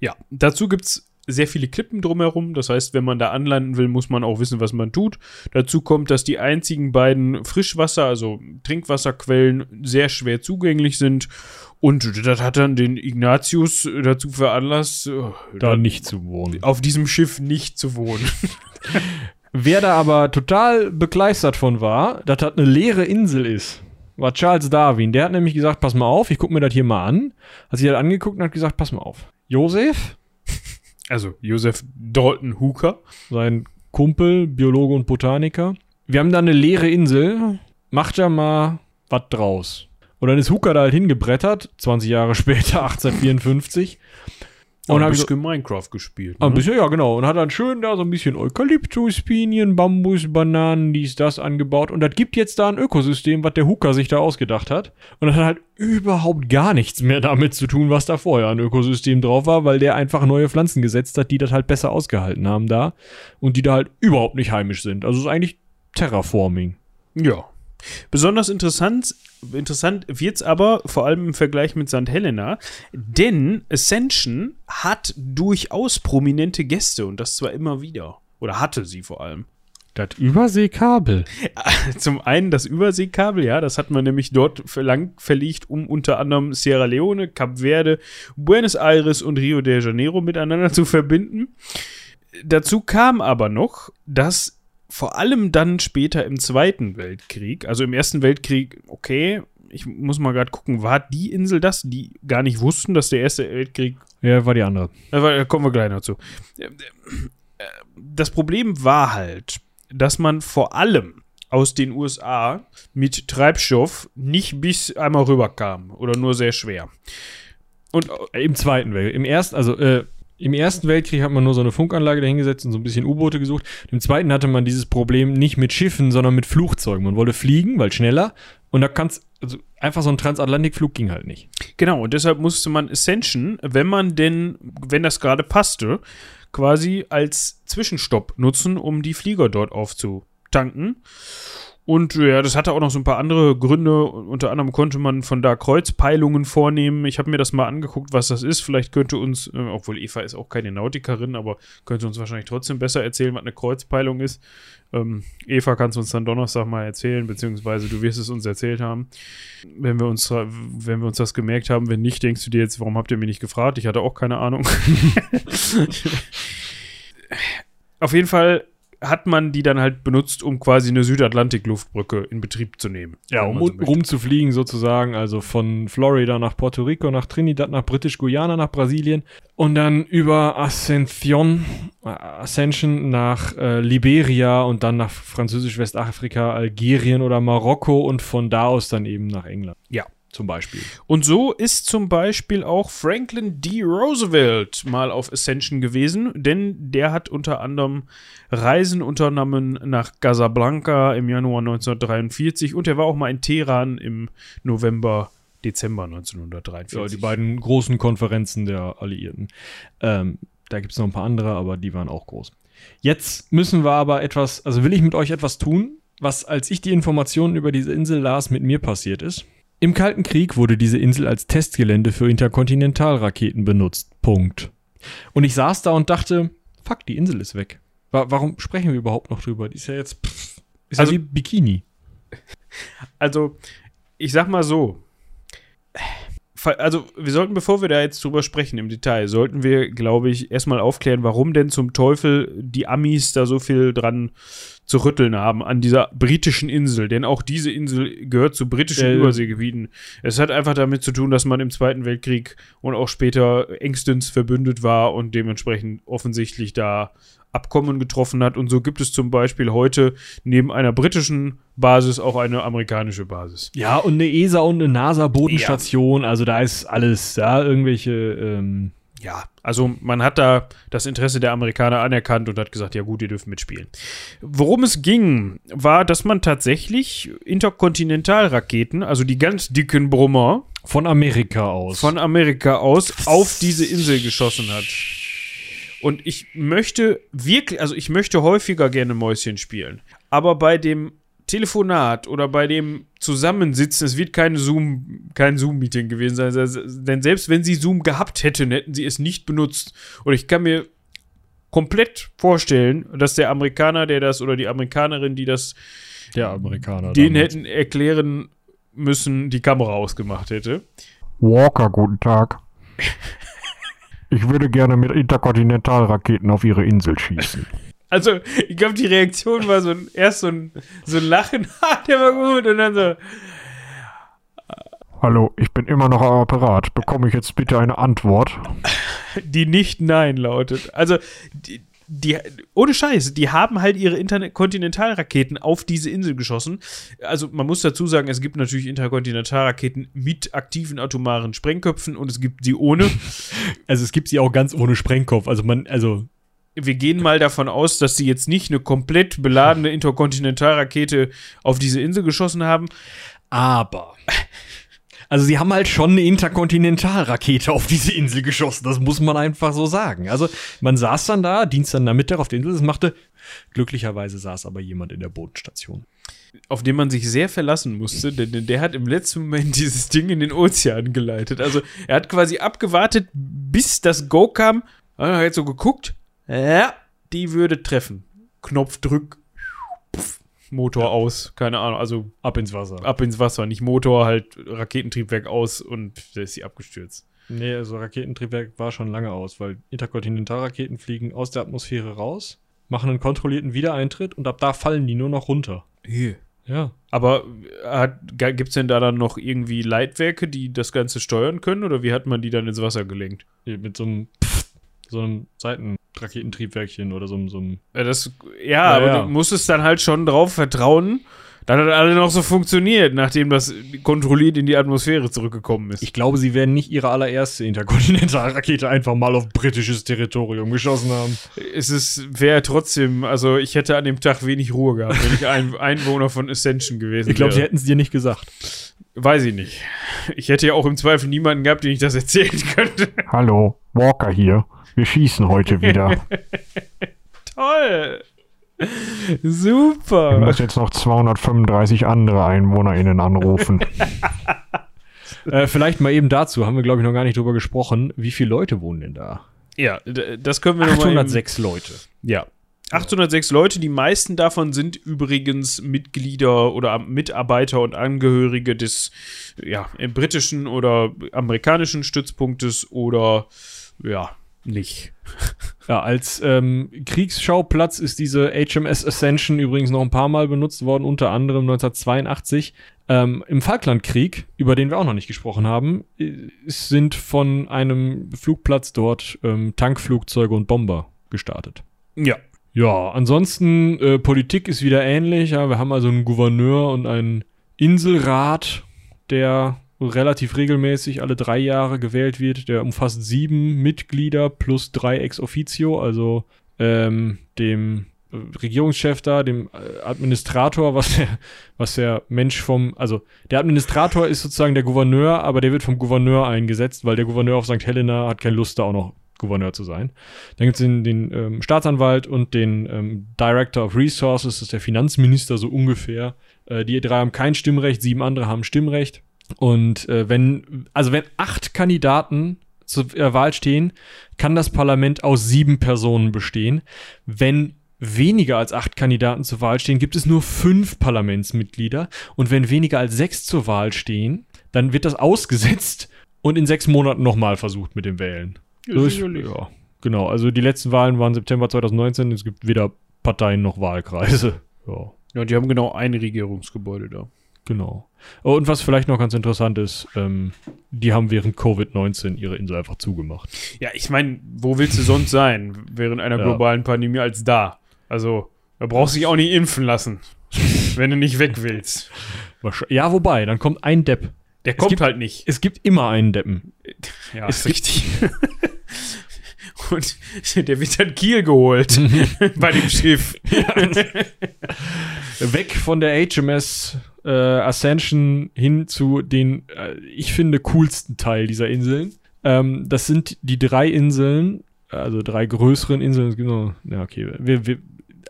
ja, dazu gibt's sehr viele Klippen drumherum. Das heißt, wenn man da anlanden will, muss man auch wissen, was man tut. Dazu kommt, dass die einzigen beiden Frischwasser, also Trinkwasserquellen, sehr schwer zugänglich sind. Und das hat dann den Ignatius dazu veranlasst, äh, Da nicht zu wohnen. auf diesem Schiff nicht zu wohnen. Wer da aber total begleistert von war, dass das eine leere Insel ist, war Charles Darwin. Der hat nämlich gesagt, pass mal auf, ich gucke mir das hier mal an. Hat sich das angeguckt und hat gesagt, pass mal auf. Josef, Also Joseph Dalton Hooker. sein Kumpel, Biologe und Botaniker. Wir haben da eine leere Insel, macht da mal was draus. Und dann ist Hooker da halt hingebrettert, 20 Jahre später, 1854. Und habe hab ich Minecraft gespielt. Ah, Ein Ne? bisschen, ja, genau. Und hat dann schön da so ein bisschen Eukalyptus, Pinien, Bambus, Bananen, dies, das angebaut. Und das gibt jetzt da ein Ökosystem, was der Hooker sich da ausgedacht hat. Und das hat halt überhaupt gar nichts mehr damit zu tun, was da vorher ein Ökosystem drauf war, weil der einfach neue Pflanzen gesetzt hat, die das halt besser ausgehalten haben da. Und die da halt überhaupt nicht heimisch sind. Also es ist eigentlich Terraforming. Ja. Besonders interessant, interessant wird's aber vor allem im Vergleich mit St. Helena, denn Ascension hat durchaus prominente Gäste und das zwar immer wieder. Oder hatte sie vor allem. Das Überseekabel. Zum einen das Überseekabel, ja, das hat man nämlich dort verlang verlegt, um unter anderem Sierra Leone, Kap Verde, Buenos Aires und Rio de Janeiro miteinander zu verbinden. Dazu kam aber noch, dass vor allem dann später im Zweiten Weltkrieg, also im Ersten Weltkrieg, okay, ich muss mal gerade gucken, war die Insel das, die gar nicht wussten, dass der Erste Weltkrieg Ja, war die andere. Da kommen wir gleich noch zu. Das Problem war halt, dass man vor allem aus den USA mit Treibstoff nicht bis einmal rüberkam oder nur sehr schwer. Und Äh, Im Zweiten Weltkrieg. Im ersten, also äh, im Ersten Weltkrieg hat man nur so eine Funkanlage dahingesetzt und so ein bisschen U-Boote gesucht. Im Zweiten hatte man dieses Problem nicht mit Schiffen, sondern mit Flugzeugen. Man wollte fliegen, weil schneller. Und da kannst also einfach so ein Transatlantikflug ging halt nicht. Genau, und deshalb musste man Ascension, wenn man denn, wenn das gerade passte, quasi als Zwischenstopp nutzen, um die Flieger dort aufzutanken. Und ja, das hatte auch noch so ein paar andere Gründe. Unter anderem konnte man von da Kreuzpeilungen vornehmen. Ich habe mir das mal angeguckt, was das ist. Vielleicht könnte uns, äh, obwohl Eva ist auch keine Nautikerin, aber könnte uns wahrscheinlich trotzdem besser erzählen, was eine Kreuzpeilung ist. Ähm, Eva kannst du uns dann Donnerstag mal erzählen, beziehungsweise du wirst es uns erzählt haben. Wenn wir uns, wenn wir uns das gemerkt haben, wenn nicht, denkst du dir jetzt, warum habt ihr mich nicht gefragt? Ich hatte auch keine Ahnung. Auf jeden Fall hat man die dann halt benutzt, um quasi eine Südatlantik-Luftbrücke in Betrieb zu nehmen. Ja, um so rumzufliegen sozusagen, also von Florida nach Puerto Rico, nach Trinidad, nach British-Guyana, nach Brasilien und dann über Ascension, äh, Ascension nach äh, Liberia und dann nach Französisch-Westafrika, Algerien oder Marokko und von da aus dann eben nach England. Ja. Zum Beispiel. Und so ist zum Beispiel auch Franklin D. Roosevelt mal auf Ascension gewesen, denn der hat unter anderem Reisen unternommen nach Casablanca im Januar 1943 und er war auch mal in Teheran im November, Dezember 1943. Ja, die beiden großen Konferenzen der Alliierten. Ähm, Da gibt es noch ein paar andere, aber die waren auch groß. Jetzt müssen wir aber etwas, also will ich mit euch etwas tun, was, als ich die Informationen über diese Insel las, mit mir passiert ist. Im Kalten Krieg wurde diese Insel als Testgelände für Interkontinentalraketen benutzt. Punkt. Und ich saß da und dachte, fuck, die Insel ist weg. Wa warum sprechen wir überhaupt noch drüber? Die ist ja jetzt, pff, ist Also- ja wie Bikini. Also, ich sag mal so. Also, wir sollten, bevor wir da jetzt drüber sprechen im Detail, sollten wir, glaube ich, erstmal aufklären, warum denn zum Teufel die Amis da so viel dran zu rütteln haben an dieser britischen Insel. Denn auch diese Insel gehört zu britischen Äh, Überseegebieten. Es hat einfach damit zu tun, dass man im Zweiten Weltkrieg und auch später engstens verbündet war und dementsprechend offensichtlich da Abkommen getroffen hat. Und so gibt es zum Beispiel heute neben einer britischen Basis auch eine amerikanische Basis. Ja, und eine ESA und eine NASA-Bodenstation, also da ist alles, da irgendwelche, ähm, Ja, also man hat da das Interesse der Amerikaner anerkannt und hat gesagt, ja gut, ihr dürft mitspielen. Worum es ging, war, dass man tatsächlich Interkontinentalraketen, also die ganz dicken Brummer, von Amerika aus. von Amerika aus auf diese Insel geschossen hat. Und ich möchte wirklich, also ich möchte häufiger gerne Mäuschen spielen. Aber bei dem Telefonat oder bei dem Zusammensitzen, es wird keine Zoom, kein Zoom-Meeting gewesen sein, denn selbst wenn sie Zoom gehabt hätten, hätten sie es nicht benutzt. Und ich kann mir komplett vorstellen, dass der Amerikaner, der das oder die Amerikanerin, die das der Amerikaner. den hätten erklären müssen, die Kamera ausgemacht hätte. Walker, guten Tag. Ich würde gerne mit Interkontinentalraketen auf Ihre Insel schießen. Also, ich glaube, die Reaktion war so ein, erst so ein, so ein Lachen, ha, der war gut, und dann so, Hallo, ich bin immer noch am Apparat. Bekomme ich jetzt bitte eine Antwort? die nicht Nein lautet. Also, die, die, ohne Scheiß, die haben halt ihre Interkontinentalraketen auf diese Insel geschossen. Also, man muss dazu sagen, es gibt natürlich Interkontinentalraketen mit aktiven atomaren Sprengköpfen und es gibt sie ohne. Also es gibt sie auch ganz ohne Sprengkopf. Also man, also Wir gehen mal davon aus, dass sie jetzt nicht eine komplett beladene Interkontinentalrakete auf diese Insel geschossen haben. aber. Also sie haben halt schon eine Interkontinentalrakete auf diese Insel geschossen. Das muss man einfach so sagen. Also man saß dann da, Dienstag Nachmittag auf der Insel. Das machte glücklicherweise saß aber jemand in der Bodenstation. auf den man sich sehr verlassen musste, denn, denn der hat im letzten Moment dieses Ding in den Ozean geleitet. Also er hat quasi abgewartet, bis das Go kam, er hat so geguckt, ja, die würde treffen. Knopf drück, pff, Motor aus, keine Ahnung, also Ab ins Wasser. ab ins Wasser, nicht Motor, halt Raketentriebwerk aus und da ist sie abgestürzt. Nee, also Raketentriebwerk war schon lange aus, weil Interkontinentalraketen fliegen aus der Atmosphäre raus, machen einen kontrollierten Wiedereintritt und ab da fallen die nur noch runter. Ja. Aber gibt es denn da dann noch irgendwie Leitwerke, die das Ganze steuern können oder wie hat man die dann ins Wasser gelenkt? Mit so einem, so einem Seitenraketentriebwerkchen oder so so einem Ja, das, ja, Ja, aber ja. du musstest dann halt schon drauf vertrauen, dass das alle noch so funktioniert, nachdem das kontrolliert in die Atmosphäre zurückgekommen ist. Ich glaube, sie werden nicht ihre allererste Interkontinentalrakete einfach mal auf britisches Territorium geschossen haben. es ist, wäre trotzdem, also ich hätte an dem Tag wenig Ruhe gehabt, wenn ich ein Einwohner von Ascension gewesen Ich glaube, sie wäre. hätten es dir nicht gesagt. Weiß ich nicht. Ich hätte ja auch im Zweifel niemanden gehabt, den ich das erzählen könnte. Hallo, Walker hier. Wir schießen heute wieder. Toll! Ich Super! muss jetzt noch 235 andere EinwohnerInnen anrufen. äh, vielleicht mal eben dazu, haben wir, glaube ich, noch gar nicht drüber gesprochen. Wie viele Leute wohnen denn da? Ja, das können wir nochmal. 806 Leute. Ja. 806 Leute, die meisten davon sind übrigens Mitglieder oder Mitarbeiter und Angehörige des ja, britischen oder amerikanischen Stützpunktes oder ja, nicht. Ja, als ähm, Kriegsschauplatz ist diese HMS Ascension übrigens noch ein paar Mal benutzt worden, unter anderem 1982. Ähm, Im Falklandkrieg, über den wir auch noch nicht gesprochen haben, äh, sind von einem Flugplatz dort ähm, Tankflugzeuge und Bomber gestartet. Ja. Ja, ansonsten äh, Politik ist wieder ähnlich. Ja, wir haben also einen Gouverneur und einen Inselrat, der relativ regelmäßig alle drei Jahre gewählt wird. Der umfasst sieben Mitglieder plus drei ex officio, also ähm, dem äh, Regierungschef da, dem äh, Administrator, was der, was der Mensch vom, also der Administrator ist sozusagen der Gouverneur, aber der wird vom Gouverneur eingesetzt, weil der Gouverneur auf St. Helena hat keine Lust, da auch noch Gouverneur zu sein. Dann gibt es den, den ähm, Staatsanwalt und den ähm, Director of Resources, das ist der Finanzminister so ungefähr. Äh, die drei haben kein Stimmrecht, sieben andere haben Stimmrecht. Und äh, wenn, also wenn acht Kandidaten zur äh, Wahl stehen, kann das Parlament aus sieben Personen bestehen. Wenn weniger als acht Kandidaten zur Wahl stehen, gibt es nur fünf Parlamentsmitglieder. Und wenn weniger als sechs zur Wahl stehen, dann wird das ausgesetzt und in sechs Monaten nochmal versucht mit dem Wählen. So ist, ja, genau. Also die letzten Wahlen waren September 2019. Es gibt weder Parteien noch Wahlkreise. Ja, Ja, die haben genau ein Regierungsgebäude da. genau. Oh, Und was vielleicht noch ganz interessant ist, ähm, die haben während Covid-19 ihre Insel einfach zugemacht. Ja, ich meine, wo willst du sonst sein während einer Ja. globalen Pandemie als da? Also, da brauchst du dich auch nicht impfen lassen, wenn du nicht weg willst. Ja, wobei, dann kommt ein Depp. Der kommt gibt- halt nicht. Es gibt immer einen Deppen. Ja, es ist richtig. Und der wird dann Kiel geholt bei dem Schiff. Weg von der HMS äh, Ascension hin zu den, äh, ich finde, coolsten Teil dieser Inseln. Ähm, das sind die drei Inseln, also drei größeren Inseln. Es gibt noch, ja, okay, wir, wir,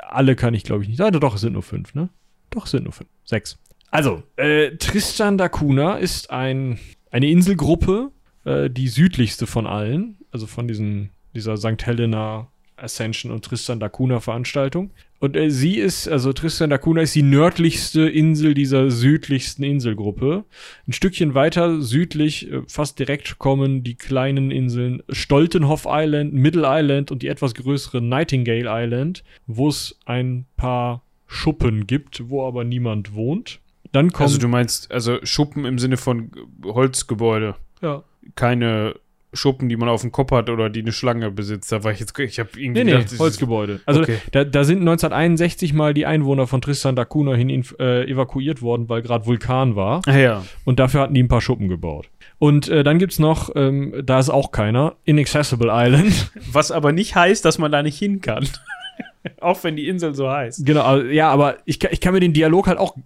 alle kann ich glaube ich nicht sagen. Doch, es sind nur fünf, ne? Doch, es sind nur fünf. Sechs. Also, äh, Tristan da Cunha ist ein, eine Inselgruppe, äh, die südlichste von allen, also von diesen, dieser St. Helena Ascension und Tristan da Cunha Veranstaltung. Und äh, sie ist, also Tristan da Cunha ist die nördlichste Insel dieser südlichsten Inselgruppe. Ein Stückchen weiter südlich, äh, fast direkt kommen die kleinen Inseln Stoltenhoff Island, Middle Island und die etwas größere Nightingale Island, wo es ein paar Schuppen gibt, wo aber niemand wohnt. Dann kommt Also du meinst, also Schuppen im Sinne von Holzgebäude. ja. Keine Schuppen, die man auf dem Kopf hat oder die eine Schlange besitzt. Da war ich jetzt, ich habe irgendwie Nee, nee, gedacht, ist- Holzgebäude. Also Okay. da, da sind 1961 mal die Einwohner von Tristan da Cunha hin äh, evakuiert worden, weil gerade Vulkan war. Ah, ja. Und dafür hatten die ein paar Schuppen gebaut. Und äh, dann gibt's noch, ähm, da ist auch keiner, Inaccessible Island. Was aber nicht heißt, dass man da nicht hin kann. auch wenn die Insel so heißt. genau, also, ja, aber ich, kann- ich kann mir den Dialog halt auch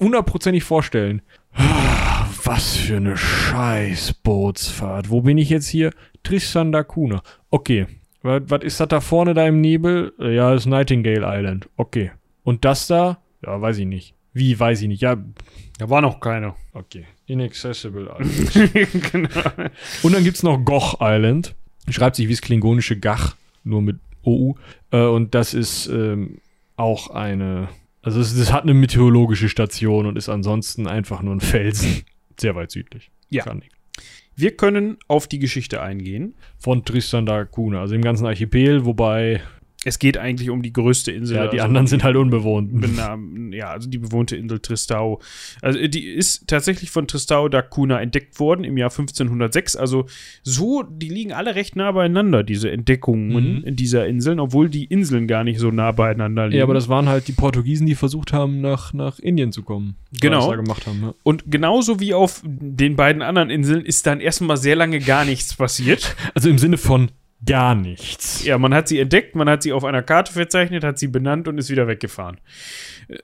hundertprozentig vorstellen. Was für eine Scheißbootsfahrt. Wo bin ich jetzt hier? Tristan da Cunha. Okay. Was, was ist das da vorne da im Nebel? Äh, Ja, das ist Nightingale Island. Okay. Und das da? Ja, weiß ich nicht. Wie, weiß ich nicht. Ja, Da war noch keiner. okay. Inaccessible Island. genau. Und dann gibt's noch Goch Island. Schreibt sich wie das klingonische Gach, nur mit OU. Äh, und das ist ähm, auch eine. Also, es, das hat eine meteorologische Station und ist ansonsten einfach nur ein Felsen. Sehr weit südlich. Ja. Wir können auf die Geschichte eingehen. Von Tristan da Cunha, also im ganzen Archipel, wobei Es geht eigentlich um die größte Insel. ja, die also anderen sind halt unbewohnt. Benamen, ja, also die bewohnte Insel Tristau. Also die ist tatsächlich von Tristau da Cunha entdeckt worden im Jahr 1506. Also so, die liegen alle recht nah beieinander, diese Entdeckungen Mhm. in dieser Inseln, obwohl die Inseln gar nicht so nah beieinander liegen. Ja, aber das waren halt die Portugiesen, die versucht haben, nach, nach Indien zu kommen. Genau. Gemacht haben, ja. Und genauso wie auf den beiden anderen Inseln ist dann erstmal sehr lange gar nichts passiert. Also im Sinne von gar nichts. Ja, man hat sie entdeckt, man hat sie auf einer Karte verzeichnet, hat sie benannt und ist wieder weggefahren. Äh,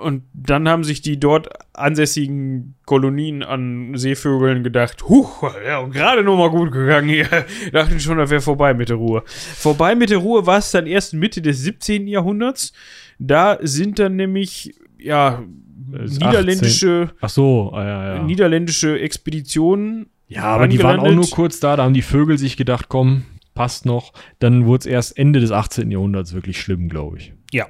Und dann haben sich die dort ansässigen Kolonien an Seevögeln gedacht, huch, ja, gerade noch mal gut gegangen hier. Dachten schon, das wäre vorbei mit der Ruhe. Vorbei mit der Ruhe war es dann erst Mitte des 17. Jahrhunderts. Da sind dann nämlich, ja, niederländische, Ach so, ah, ja, ja. niederländische Expeditionen. Ja, aber die waren auch nur kurz da, da haben die Vögel sich gedacht, komm, passt noch. Dann wurde es erst Ende des 18. Jahrhunderts wirklich schlimm, glaube ich. Ja.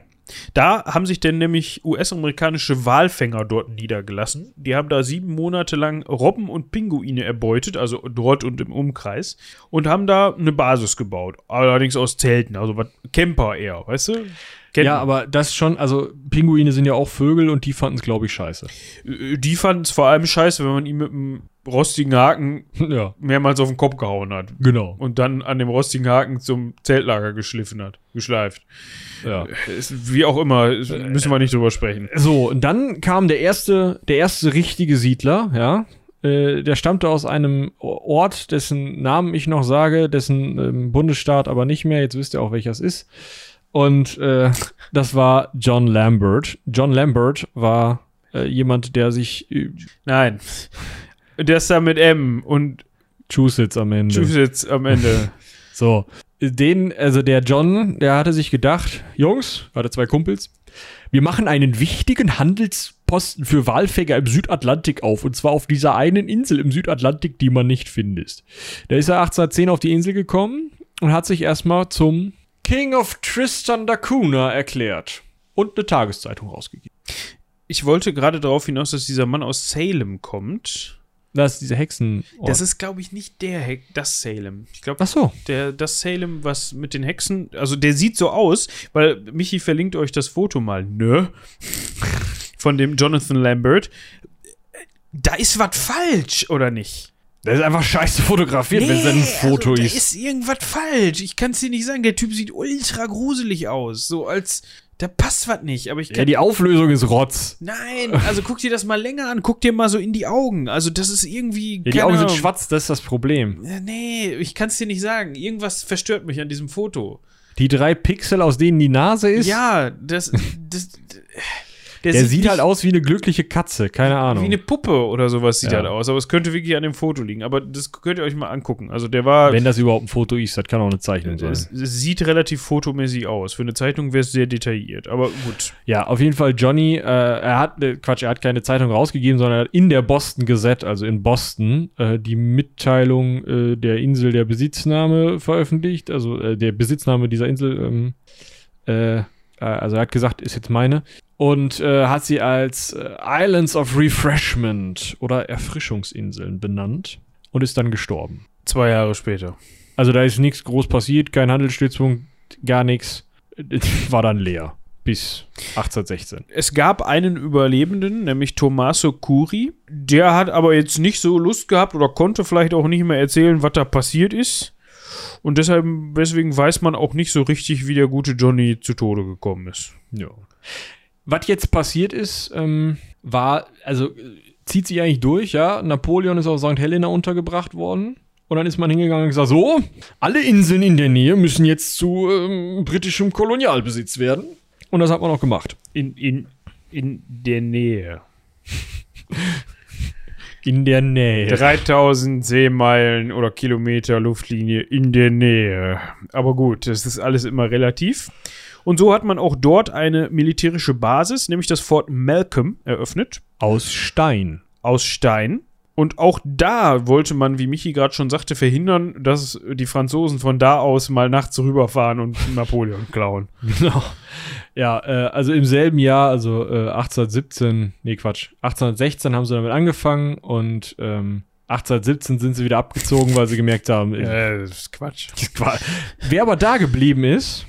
Da haben sich denn nämlich US-amerikanische Walfänger dort niedergelassen. Die haben da sieben Monate lang Robben und Pinguine erbeutet, also dort und im Umkreis, und haben da eine Basis gebaut. Allerdings aus Zelten, also Camper eher, weißt du? Kennt ja, aber das schon, also Pinguine sind ja auch Vögel und die fanden es, glaube ich, scheiße. Äh, Die fanden es vor allem scheiße, wenn man ihm mit einem rostigen Haken ja, mehrmals auf den Kopf gehauen hat. genau. Und dann an dem rostigen Haken zum Zeltlager geschliffen hat, geschleift. Ja. Ist, wie auch immer, ist- müssen wir nicht drüber sprechen. So, und dann kam der erste, der erste richtige Siedler, ja. Äh, der stammte aus einem Ort, dessen Namen ich noch sage, dessen ähm, Bundesstaat aber nicht mehr. Jetzt wisst ihr auch, welcher es ist. Und äh, das war John Lambert. John Lambert war äh, jemand, der sich äh, Nein. Der ist da mit M und Massachusetts am Ende. Massachusetts am Ende. So, den, also der John, der hatte sich gedacht, Jungs, hatte zwei Kumpels, wir machen einen wichtigen Handelsposten für Walfänger im Südatlantik auf. Und zwar auf dieser einen Insel im Südatlantik, die man nicht findet. Da ist er 1810 auf die Insel gekommen und hat sich erstmal zum King of Tristan da Cunha erklärt. Und eine Tageszeitung rausgegeben. Ich wollte gerade darauf hinaus, dass dieser Mann aus Salem kommt. Das ist diese Hexen. Das ist, glaube ich, nicht der Hex, das Salem. Ich glaube, Ach so. der, das Salem, was mit den Hexen, also der sieht so aus, weil Michi verlinkt euch das Foto mal, ne? Von dem Jonathan Lambert. Da ist was falsch, oder nicht? Das ist einfach scheiße fotografiert, wenn es ein Foto also, da ist. ist irgendwas falsch. Ich kann es dir nicht sagen. Der Typ sieht ultra gruselig aus. So als, da passt was nicht. Aber ich Ja, die Auflösung ist Rotz. nein, also guck dir das mal länger an. Guck dir mal so in die Augen. Also das ist irgendwie, Ja, die Augen sind schwarz, das ist das Problem. Nee, ich kann es dir nicht sagen. Irgendwas verstört mich an diesem Foto. Die drei Pixel, aus denen die Nase ist, Ja, das, das, der, der sieht nicht halt aus wie eine glückliche Katze, keine Ahnung. wie eine Puppe oder sowas sieht Ja. halt aus. Aber es könnte wirklich an dem Foto liegen. Aber das könnt ihr euch mal angucken. Also der war, Wenn das überhaupt ein Foto ist, das kann auch eine Zeichnung sein. es, es sieht relativ fotomäßig aus. Für eine Zeitung wäre es sehr detailliert. Aber gut. Ja, auf jeden Fall Johnny, äh, er hat, äh, Quatsch, er hat keine Zeitung rausgegeben, sondern er hat in der Boston Gazette, also in Boston, äh, die Mitteilung äh, der Insel der Besitznahme veröffentlicht, also äh, der Besitznahme dieser Insel, ähm, äh, äh, also er hat gesagt, ist jetzt meine, und äh, hat sie als äh, Islands of Refreshment oder Erfrischungsinseln benannt und ist dann gestorben. Zwei Jahre später. Also da ist nichts groß passiert, kein Handelsstützpunkt, gar nichts. War dann leer. Bis 1816. Es gab einen Überlebenden, nämlich Tommaso Curi. Der hat aber jetzt nicht so Lust gehabt oder konnte vielleicht auch nicht mehr erzählen, was da passiert ist. Und deshalb, deswegen weiß man auch nicht so richtig, wie der gute Johnny zu Tode gekommen ist. Ja. Was jetzt passiert ist, ähm, war, also äh, zieht sich eigentlich durch, ja. Napoleon ist auf St. Helena untergebracht worden. Und dann ist man hingegangen und gesagt, so, alle Inseln in der Nähe müssen jetzt zu ähm, britischem Kolonialbesitz werden. Und das hat man auch gemacht. In, in, in der Nähe. In der Nähe. 3000 Seemeilen oder Kilometer Luftlinie in der Nähe. Aber gut, das ist alles immer relativ. Und so hat man auch dort eine militärische Basis, nämlich das Fort Malcolm, eröffnet. Aus Stein. aus Stein. Und auch da wollte man, wie Michi gerade schon sagte, verhindern, dass die Franzosen von da aus mal nachts rüberfahren und Napoleon klauen. Genau. Ja, äh, also im selben Jahr, also äh, 1817, nee Quatsch, 1816 haben sie damit angefangen und ähm, 1817 sind sie wieder abgezogen, weil sie gemerkt haben, äh, Äh, das ist Quatsch. Qua- Wer aber da geblieben ist,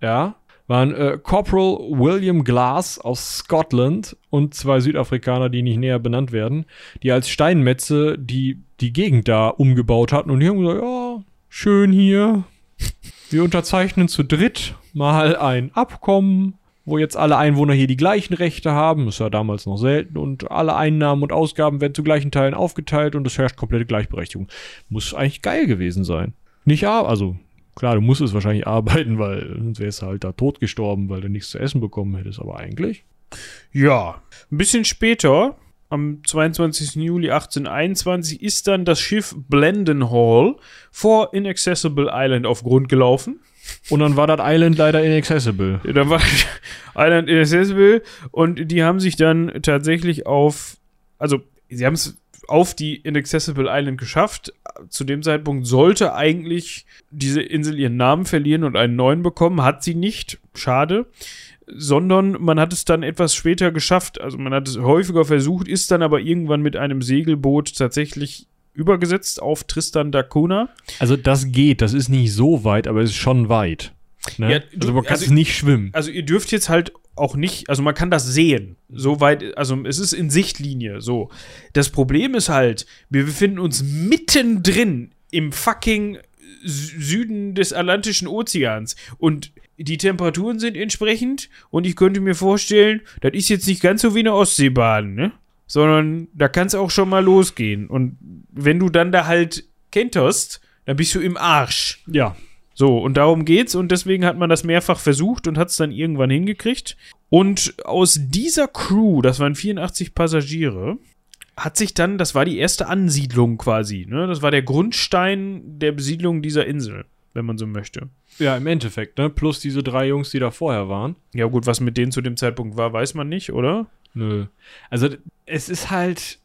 ja, waren äh, Corporal William Glass aus Scotland und zwei Südafrikaner, die nicht näher benannt werden, die als Steinmetze die, die Gegend da umgebaut hatten. Und die haben gesagt, ja, schön hier. Wir unterzeichnen zu dritt mal ein Abkommen, wo jetzt alle Einwohner hier die gleichen Rechte haben. Das war damals noch selten. Und alle Einnahmen und Ausgaben werden zu gleichen Teilen aufgeteilt und es herrscht komplette Gleichberechtigung. Muss eigentlich geil gewesen sein. Nicht also klar, du musstest wahrscheinlich arbeiten, weil sonst wärst du halt da tot gestorben, weil du nichts zu essen bekommen hättest. Aber eigentlich. Ja, ein bisschen später, am 22. Juli 1821, ist dann das Schiff Blendenhall vor Inaccessible Island auf Grund gelaufen. Und dann war das Island leider inaccessible. Da war Island Inaccessible und die haben sich dann tatsächlich auf, also sie haben es auf die Inaccessible Island geschafft. Zu dem Zeitpunkt sollte eigentlich diese Insel ihren Namen verlieren und einen neuen bekommen, hat sie nicht. Schade. Sondern man hat es dann etwas später geschafft. Also man hat es häufiger versucht, ist dann aber irgendwann mit einem Segelboot tatsächlich übergesetzt auf Tristan da Cunha. Also das geht, das ist nicht so weit, aber es ist schon weit. Ne? Ja, du- also man kann also- es nicht schwimmen. also ihr dürft jetzt halt auch nicht, also man kann das sehen, so weit, also es ist in Sichtlinie, so. Das Problem ist halt, wir befinden uns mittendrin im fucking Sü- Süden des Atlantischen Ozeans und die Temperaturen sind entsprechend und ich könnte mir vorstellen, das ist jetzt nicht ganz so wie eine Ostseebahn, ne? Sondern da kann es auch schon mal losgehen und wenn du dann da halt kenterst, dann bist du im Arsch. Ja. So, und darum geht's und deswegen hat man das mehrfach versucht und hat es dann irgendwann hingekriegt. Und aus dieser Crew, das waren 84 Passagiere, hat sich dann, das war die erste Ansiedlung quasi, ne? Das war der Grundstein der Besiedlung dieser Insel. wenn man so möchte. Ja, im Endeffekt, ne? Plus diese drei Jungs, die da vorher waren. Ja, gut, was mit denen zu dem Zeitpunkt war, weiß man nicht, oder? Nö. Also es ist halt,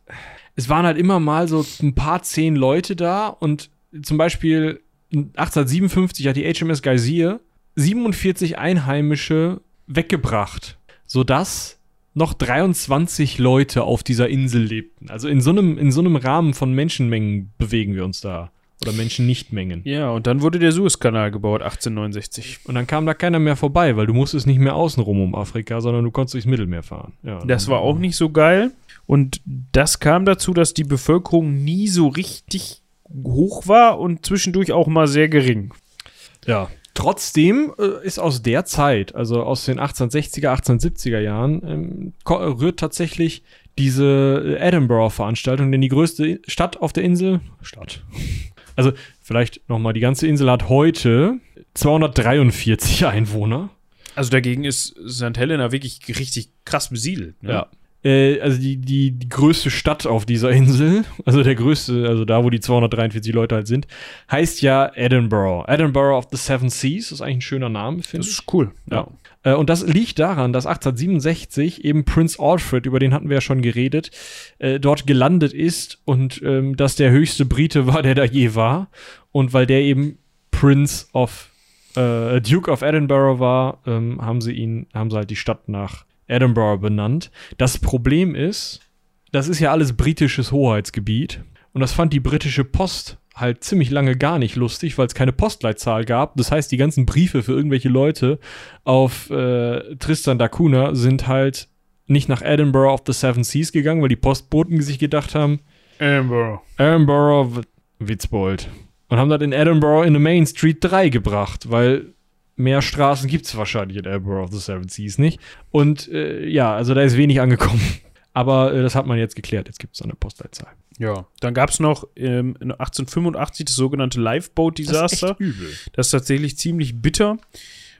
es waren halt immer mal so ein paar zehn Leute da und zum Beispiel 1857 hat die HMS Geysir 47 Einheimische weggebracht, sodass noch 23 Leute auf dieser Insel lebten. Also in so einem, in so einem Rahmen von Menschenmengen bewegen wir uns da. Oder Menschennichtmengen. Ja, und dann wurde der Suezkanal gebaut, 1869. Und dann kam da keiner mehr vorbei, weil du musstest nicht mehr außenrum um Afrika, sondern du konntest durchs Mittelmeer fahren. Ja, Das war auch nicht so geil. Und das kam dazu, dass die Bevölkerung nie so richtig hoch war und zwischendurch auch mal sehr gering. Ja. Trotzdem äh, ist aus der Zeit, also aus den 1860er, 1870er Jahren, ähm, rührt tatsächlich diese äh, Edinburgh-Veranstaltung, denn die größte Stadt auf der Insel, Stadt, also vielleicht nochmal, die ganze Insel hat heute 243 Einwohner. Also dagegen ist St. Helena wirklich richtig krass besiedelt. Ne? Äh, also die, die, die größte Stadt auf dieser Insel, also der größte, also da, wo die 243 Leute halt sind, heißt ja Edinburgh. Edinburgh of the Seven Seas ist eigentlich ein schöner Name, finde Das ich. ist cool. Ja. Äh, Und das liegt daran, dass 1867 eben Prince Alfred, über den hatten wir ja schon geredet, äh, dort gelandet ist und ähm, dass der höchste Brite war, der da je war. Und weil der eben Prince of äh, Duke of Edinburgh war, ähm, haben sie ihn, haben sie halt die Stadt nach Edinburgh benannt. Das Problem ist, das ist ja alles britisches Hoheitsgebiet. Und das fand die britische Post halt ziemlich lange gar nicht lustig, weil es keine Postleitzahl gab. Das heißt, die ganzen Briefe für irgendwelche Leute auf äh, Tristan da Cunha sind halt nicht nach Edinburgh of the Seven Seas gegangen, weil die Postboten sich gedacht haben. Edinburgh W- Witzbold. Und haben das in Edinburgh in the Main Street 3 gebracht, weil mehr Straßen gibt es wahrscheinlich in Edinburgh of the Seven Seas nicht. Und äh, ja, also da ist wenig angekommen. Aber äh, das hat man jetzt geklärt. Jetzt gibt es eine Postleitzahl. Ja. Dann gab es noch ähm, 1885 das sogenannte Lifeboat-Desaster. übel. Das ist tatsächlich ziemlich bitter.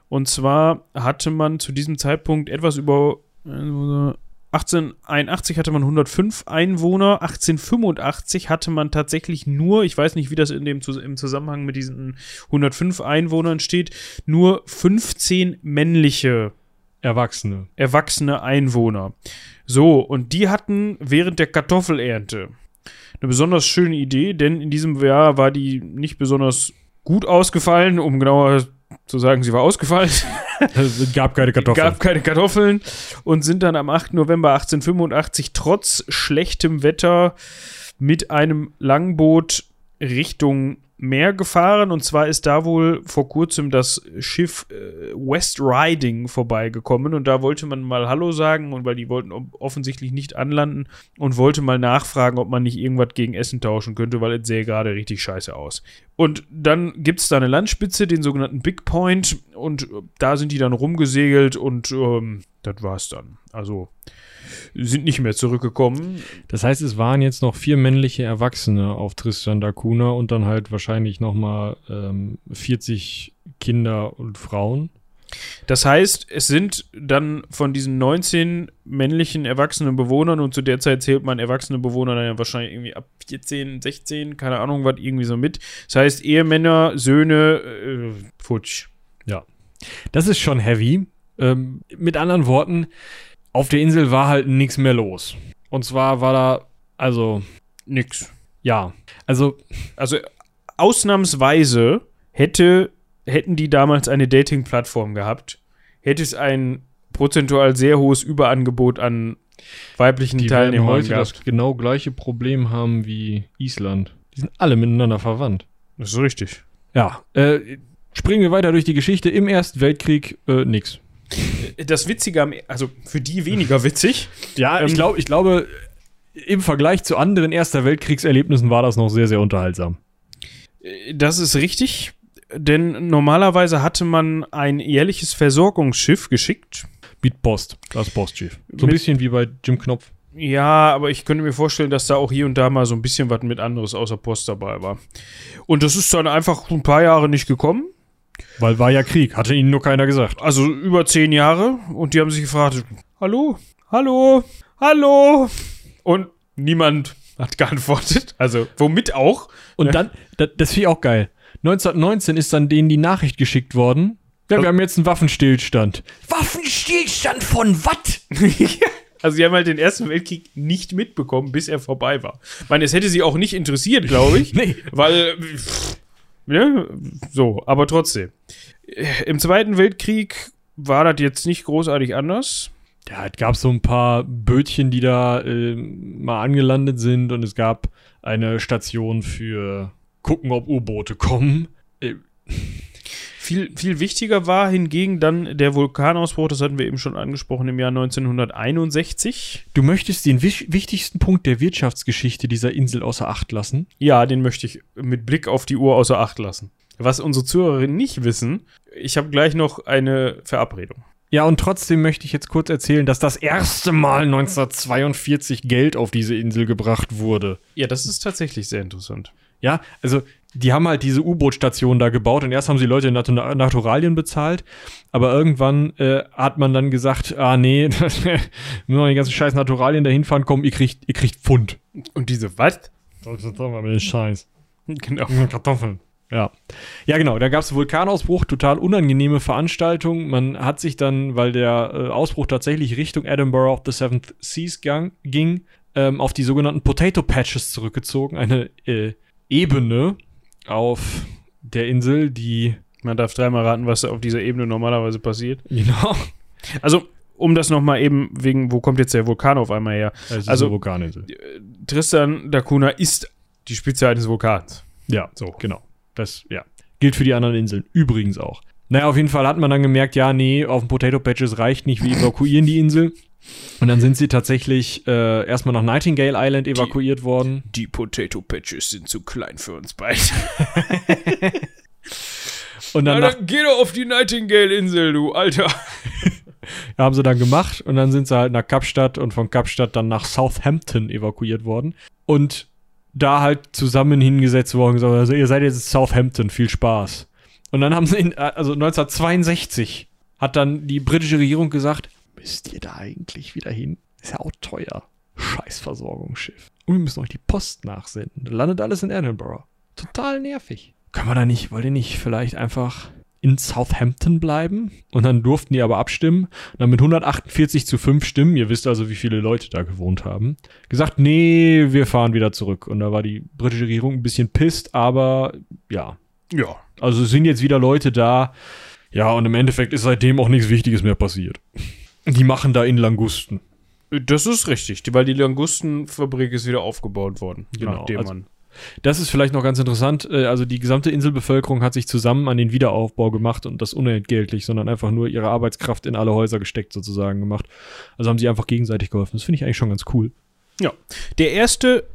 Und zwar hatte man zu diesem Zeitpunkt etwas über äh, 1881 hatte man 105 Einwohner, 1885 hatte man tatsächlich nur, ich weiß nicht, wie das in dem, im Zusammenhang mit diesen 105 Einwohnern steht, nur 15 männliche Erwachsene. erwachsene Einwohner. So, und die hatten während der Kartoffelernte eine besonders schöne Idee, denn in diesem Jahr war die nicht besonders gut ausgefallen, um genauer zu sagen, sie war ausgefallen. Es gab keine Kartoffeln. gab keine Kartoffeln und sind dann am 8. November 1885 trotz schlechtem Wetter mit einem Langboot Richtung Meer gefahren. Und zwar ist da wohl vor kurzem das Schiff äh, West Riding vorbeigekommen. Und da wollte man mal Hallo sagen. Und weil die wollten offensichtlich nicht anlanden und wollte mal nachfragen, ob man nicht irgendwas gegen Essen tauschen könnte, weil es sähe gerade richtig scheiße aus. Und dann gibt es da eine Landspitze, den sogenannten Big Point. Und äh, da sind die dann rumgesegelt und ähm, das war's dann. Also sind nicht mehr zurückgekommen. Das heißt, es waren jetzt noch vier männliche Erwachsene auf Tristan da Cunha und dann halt wahrscheinlich nochmal ähm, 40 Kinder und Frauen. Das heißt, es sind dann von diesen 19 männlichen erwachsenen Bewohnern und zu der Zeit zählt man erwachsene Bewohner dann ja wahrscheinlich irgendwie ab 14, 16, keine Ahnung, was irgendwie so mit. Das heißt, Ehemänner, Söhne, äh, futsch. Das ist schon heavy. Ähm, mit anderen Worten, auf der Insel war halt nichts mehr los. Und zwar war da, also, Nix. ja, also, Also ausnahmsweise hätte, hätten die damals eine Dating-Plattform gehabt, hätte es ein prozentual sehr hohes Überangebot an weiblichen die Teilnehmern heute gehabt. das genau gleiche Problem haben wie Island. Die sind alle miteinander verwandt. Das ist richtig. Ja, äh, springen wir weiter durch die Geschichte. Im Ersten Weltkrieg, äh, nix. Das Witzige am, also für die weniger witzig. Ja, ich, Ähm, glaub, ich glaube, im Vergleich zu anderen Erster Weltkriegserlebnissen war das noch sehr, sehr unterhaltsam. Das ist richtig, denn normalerweise hatte man ein jährliches Versorgungsschiff geschickt. Mit Post, das Postschiff. So ein bisschen wie bei Jim Knopf. Ja, aber ich könnte mir vorstellen, dass da auch hier und da mal so ein bisschen was mit anderes außer Post dabei war. Und das ist dann einfach ein paar Jahre nicht gekommen. Weil war ja Krieg, hatte ihnen nur keiner gesagt. Also über zehn Jahre. Und die haben sich gefragt, hallo, hallo, hallo. Und niemand hat geantwortet. Also womit auch. Und dann, das, das finde ich auch geil. 1919 ist dann denen die Nachricht geschickt worden. Ja, wir haben jetzt einen Waffenstillstand. Waffenstillstand von was? Also sie haben halt den Ersten Weltkrieg nicht mitbekommen, bis er vorbei war. Ich meine, es hätte sie auch nicht interessiert, glaube ich. Nee. Weil, pff, ne, so, aber trotzdem. Im Zweiten Weltkrieg war das jetzt nicht großartig anders. Ja, es gab so ein paar Bötchen, die da äh, mal angelandet sind und es gab eine Station für gucken, ob U-Boote kommen. Äh, Viel, viel wichtiger war hingegen dann der Vulkanausbruch, das hatten wir eben schon angesprochen, im Jahr 1961. Du möchtest den wich- wichtigsten Punkt der Wirtschaftsgeschichte dieser Insel außer Acht lassen. Ja, den möchte ich mit Blick auf die Uhr außer Acht lassen. Was unsere Zuhörerinnen nicht wissen, ich habe gleich noch eine Verabredung. Ja, und trotzdem möchte ich jetzt kurz erzählen, dass das erste Mal 1942 Geld auf diese Insel gebracht wurde. Ja, das ist tatsächlich sehr interessant. Ja, also die haben halt diese U-Boot-Station da gebaut und erst haben sie Leute in Natu Naturalien bezahlt, aber irgendwann äh, hat man dann gesagt, ah nee, müssen wir die ganzen scheiß Naturalien dahin fahren, komm, ihr kriegt, ihr kriegt Pfund. Und diese, was? Das ist doch mal den Scheiß. Genau. Kartoffeln. Ja. Ja, genau. Da gab es Vulkanausbruch, total unangenehme Veranstaltung. Man hat sich dann, weil der äh, Ausbruch tatsächlich Richtung Edinburgh of the Seventh Seas gang, ging, ähm, auf die sogenannten Potato Patches zurückgezogen. Eine äh, Ebene auf der Insel, die Man darf dreimal raten, was auf dieser Ebene normalerweise passiert. genau. Also, um das nochmal eben wegen, wo kommt jetzt der Vulkan auf einmal her? Also, Vulkaninsel. Tristan da Cunha ist die Spitze eines Vulkans. Ja, so, genau. Das, ja. Gilt für die anderen Inseln. Übrigens auch. Naja, auf jeden Fall hat man dann gemerkt, ja, nee, auf dem Potato Patches reicht nicht, wir evakuieren die Insel. Und dann sind sie tatsächlich äh, erstmal nach Nightingale Island evakuiert worden. Die Potato Patches sind zu klein für uns beide. Und Na, dann nach, dann geh doch auf die Nightingale-Insel, du Alter. haben sie dann gemacht und dann sind sie halt nach Kapstadt und von Kapstadt dann nach Southampton evakuiert worden. Und da halt zusammen hingesetzt worden gesagt, also ihr seid jetzt in Southampton, viel Spaß. Und dann haben sie in, also 1962 hat dann die britische Regierung gesagt, müsst ihr da eigentlich wieder hin? Ist ja auch teuer. Scheißversorgungsschiff. Und wir müssen euch die Post nachsenden. Dann landet alles in Edinburgh. Total nervig. Können wir da nicht, wollt ihr nicht vielleicht einfach in Southampton bleiben? Und dann durften die aber abstimmen. Und dann mit 148 zu 5 Stimmen, ihr wisst also, wie viele Leute da gewohnt haben, gesagt, nee, wir fahren wieder zurück. Und da war die britische Regierung ein bisschen pisst, aber ja. Ja. Also sind jetzt wieder Leute da. Ja, und im Endeffekt ist seitdem auch nichts Wichtiges mehr passiert. Die machen da in Langusten. Das ist richtig, weil die Langustenfabrik ist wieder aufgebaut worden. Genau, Nachdem also- man. Das ist vielleicht noch ganz interessant. äh, Also die gesamte Inselbevölkerung hat sich zusammen an den Wiederaufbau gemacht und das unentgeltlich, sondern einfach nur ihre Arbeitskraft in alle Häuser gesteckt sozusagen gemacht. Also haben sie einfach gegenseitig geholfen. Das finde ich eigentlich schon ganz cool. Ja. Der erste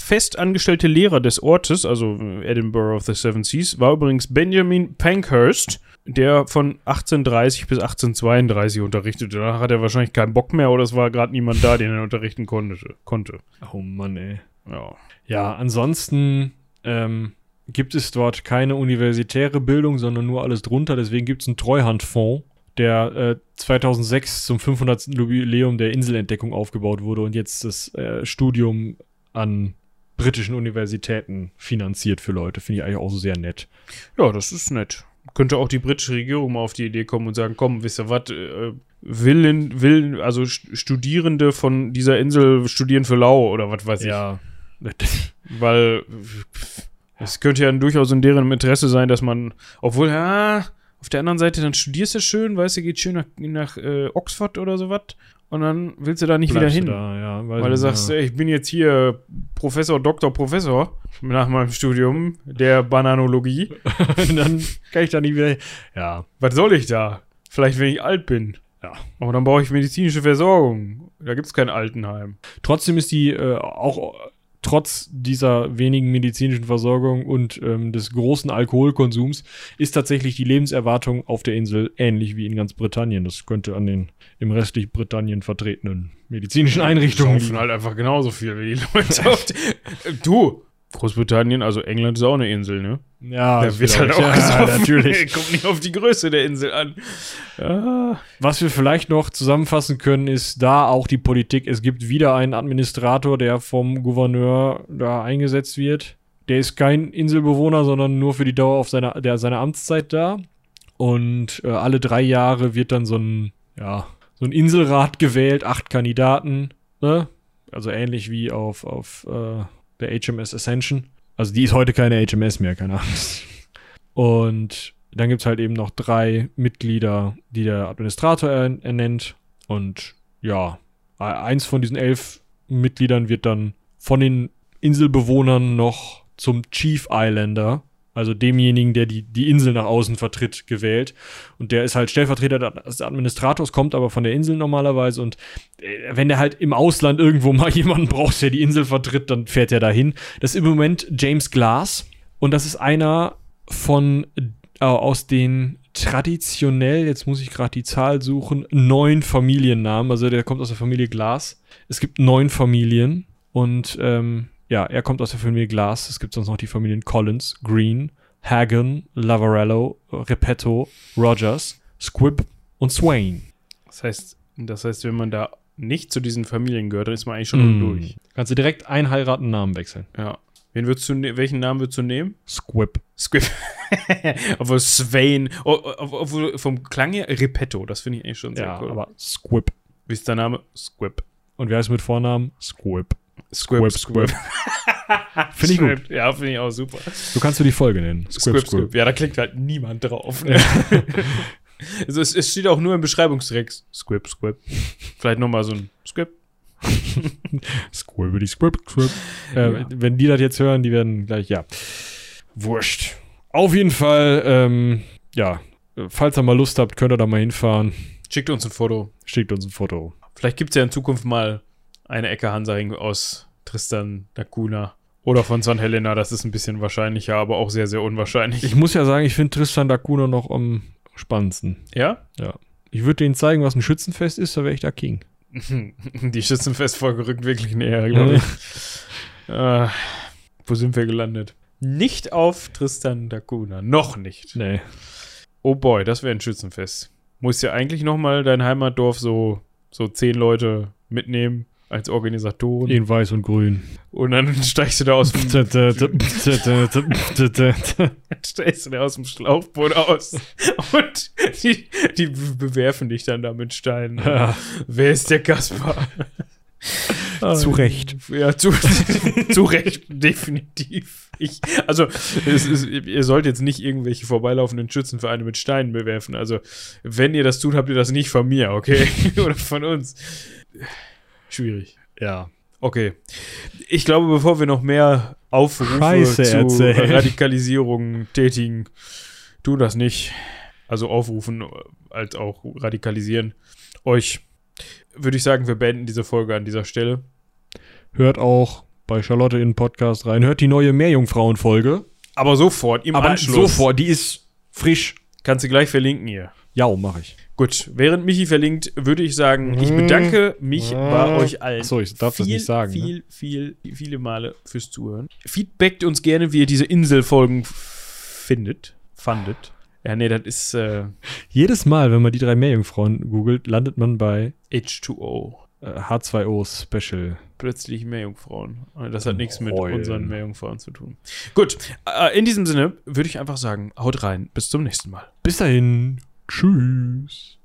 festangestellte Lehrer des Ortes, also Edinburgh of the Seven Seas, war übrigens Benjamin Pankhurst, der von 1830 bis 1832 unterrichtete. Danach hat er wahrscheinlich keinen Bock mehr oder es war gerade niemand da, den er unterrichten konnte. konnte. Oh Mann, ey. Ja. Ja, ansonsten ähm, gibt es dort keine universitäre Bildung, sondern nur alles drunter. Deswegen gibt es einen Treuhandfonds, der äh, 2006 zum 500. Jubiläum der Inselentdeckung aufgebaut wurde und jetzt das äh, Studium an britischen Universitäten finanziert für Leute. Finde ich eigentlich auch so sehr nett. Ja, das ist nett. Könnte auch die britische Regierung mal auf die Idee kommen und sagen, komm, wisst ihr was, äh, Willen, Willen, also St- Studierende von dieser Insel studieren für lau oder was weiß ich. Ja. Weil es könnte ja durchaus in deren Interesse sein, dass man, obwohl, ja, auf der anderen Seite, dann studierst du schön, weißt du, geht schön nach, nach äh, Oxford oder sowas und dann willst du da nicht Bleibst wieder hin. Da, ja, weiß Weil du sagst, ja. ey, ich bin jetzt hier Professor, Doktor, Professor nach meinem Studium der Bananologie. Und dann kann ich da nicht wieder. Ja. Was soll ich da? Vielleicht, wenn ich alt bin. Ja. Aber dann brauche ich medizinische Versorgung. Da gibt es kein Altenheim. Trotzdem ist die äh, auch trotz dieser wenigen medizinischen Versorgung und ähm, des großen Alkoholkonsums ist tatsächlich die Lebenserwartung auf der Insel ähnlich wie in ganz Britannien. Das könnte an den im restlich Britannien vertretenen medizinischen Einrichtungen liegen. halt einfach genauso viel wie die Leute auf die, Du! Großbritannien, also England ist auch eine Insel, ne? Ja, Da das wird halt auch ja, gesoffen. natürlich. Kommt nicht auf die Größe der Insel an. Ja. Was wir vielleicht noch zusammenfassen können, ist da auch die Politik. Es gibt wieder einen Administrator, der vom Gouverneur da eingesetzt wird. der ist kein Inselbewohner, sondern nur für die Dauer auf seiner, der, seiner Amtszeit da. Und äh, alle drei Jahre wird dann so ein, ja, so ein Inselrat gewählt, acht Kandidaten, ne? Also ähnlich wie auf, auf äh, der HMS Ascension. Also die ist heute keine HMS mehr, keine Angst. Und dann gibt es halt eben noch drei Mitglieder, die der Administrator er- ernennt. Und ja, e- eins von diesen elf Mitgliedern wird dann von den Inselbewohnern noch zum Chief Islander, also demjenigen, der die, die Insel nach außen vertritt, gewählt. Und der ist halt Stellvertreter des Administrators, kommt aber von der Insel normalerweise. Und äh, wenn der halt im Ausland irgendwo mal jemanden braucht, der die Insel vertritt, dann fährt er dahin. Das ist im Moment James Glass. Und das ist einer von äh, aus den traditionell, jetzt muss ich gerade die Zahl suchen, neun Familiennamen. Also der kommt aus der Familie Glass. Es gibt neun Familien und ähm, ja, er kommt aus der Familie Glass. Es gibt sonst noch die Familien Collins, Green, Hagen, Lavarello, Repetto, Rogers, Squibb und Swain. Das heißt, das heißt, wenn man da nicht zu diesen Familien gehört, dann ist man eigentlich schon Mm. durch. Kannst du direkt einheiraten Namen wechseln. Ja. Wen würdest du, ne- welchen Namen würdest du nehmen? Squibb. Squib. obwohl Swain, oh, oh, obwohl vom Klang her Repetto, das finde ich eigentlich schon sehr Ja, cool. aber Squibb. Wie ist der Name? Squib. Und wer heißt mit Vornamen? Squibb. Squib, Squib. Finde ich gut. Ja, finde ich auch super. So kannst du die Folge nennen. Squib, Squib. Ja, da klickt halt niemand drauf. Ne? also es, es steht auch nur im Beschreibungstext. Squib, Squib. Vielleicht nochmal so ein Squib. Squibbity Squib, Squib. Äh, Ja. Wenn die das jetzt hören, die werden gleich, ja. Wurscht. Auf jeden Fall, ähm, ja, falls ihr mal Lust habt, könnt ihr da mal hinfahren. Schickt uns ein Foto. Schickt uns ein Foto. Vielleicht gibt es ja in Zukunft mal eine Ecke Hansaring aus Tristan da Cunha. Oder von St. Helena, das ist ein bisschen wahrscheinlicher, aber auch sehr, sehr unwahrscheinlich. Ich muss ja sagen, ich finde Tristan da Cunha noch am spannendsten. ja? Ich würde denen zeigen, was ein Schützenfest ist, da wäre ich da King. Die Schützenfestfolge rückt wirklich näher, glaube ich. äh, wo sind wir gelandet? Nicht auf Tristan da Cunha. Noch nicht. Nee. Oh boy, das wäre ein Schützenfest. Muss ja eigentlich nochmal dein Heimatdorf so, so zehn Leute mitnehmen als Organisatoren. In weiß und grün. Und dann steigst du da aus dem, steigst du da aus dem Schlauchboot aus. Und die, die bewerfen dich dann da mit Steinen. Ja. Wer ist der Kaspar? Zu Recht. Ja, zu, zu Recht, definitiv. Ich, also, ist, ihr sollt jetzt nicht irgendwelche vorbeilaufenden Schützenvereine mit Steinen bewerfen. Also, wenn ihr das tut, habt ihr das nicht von mir, okay? Oder von uns. Schwierig. Ja. Okay. Ich glaube, bevor wir noch mehr Aufrufe Scheiße zu erzählen. Radikalisierung tätigen, tu das nicht. Also aufrufen als auch radikalisieren. Euch würde ich sagen, wir beenden diese Folge an dieser Stelle. Hört auch bei Charlotte in den Podcast rein. Hört die neue Meerjungfrauen-Folge. Aber sofort, im Aber Anschluss. sofort, die ist frisch. Kannst du gleich verlinken hier. Ja, mache ich. Gut, während Michi verlinkt, würde ich sagen, ich bedanke mich bei euch allen. Achso, ich darf das viel, nicht sagen. Viel, ne? viel, viele Male fürs Zuhören. Feedbackt uns gerne, wie ihr diese Inselfolgen findet. Fandet. Ja, nee, das ist äh, Jedes Mal, wenn man die drei Meerjungfrauen googelt, landet man bei H2O. äh, H2O Special. Plötzlich Meerjungfrauen. Das hat nichts mit unseren Meerjungfrauen zu tun. Gut, äh, in diesem Sinne würde ich einfach sagen, haut rein. Bis zum nächsten Mal. Bis dahin. Tschüss.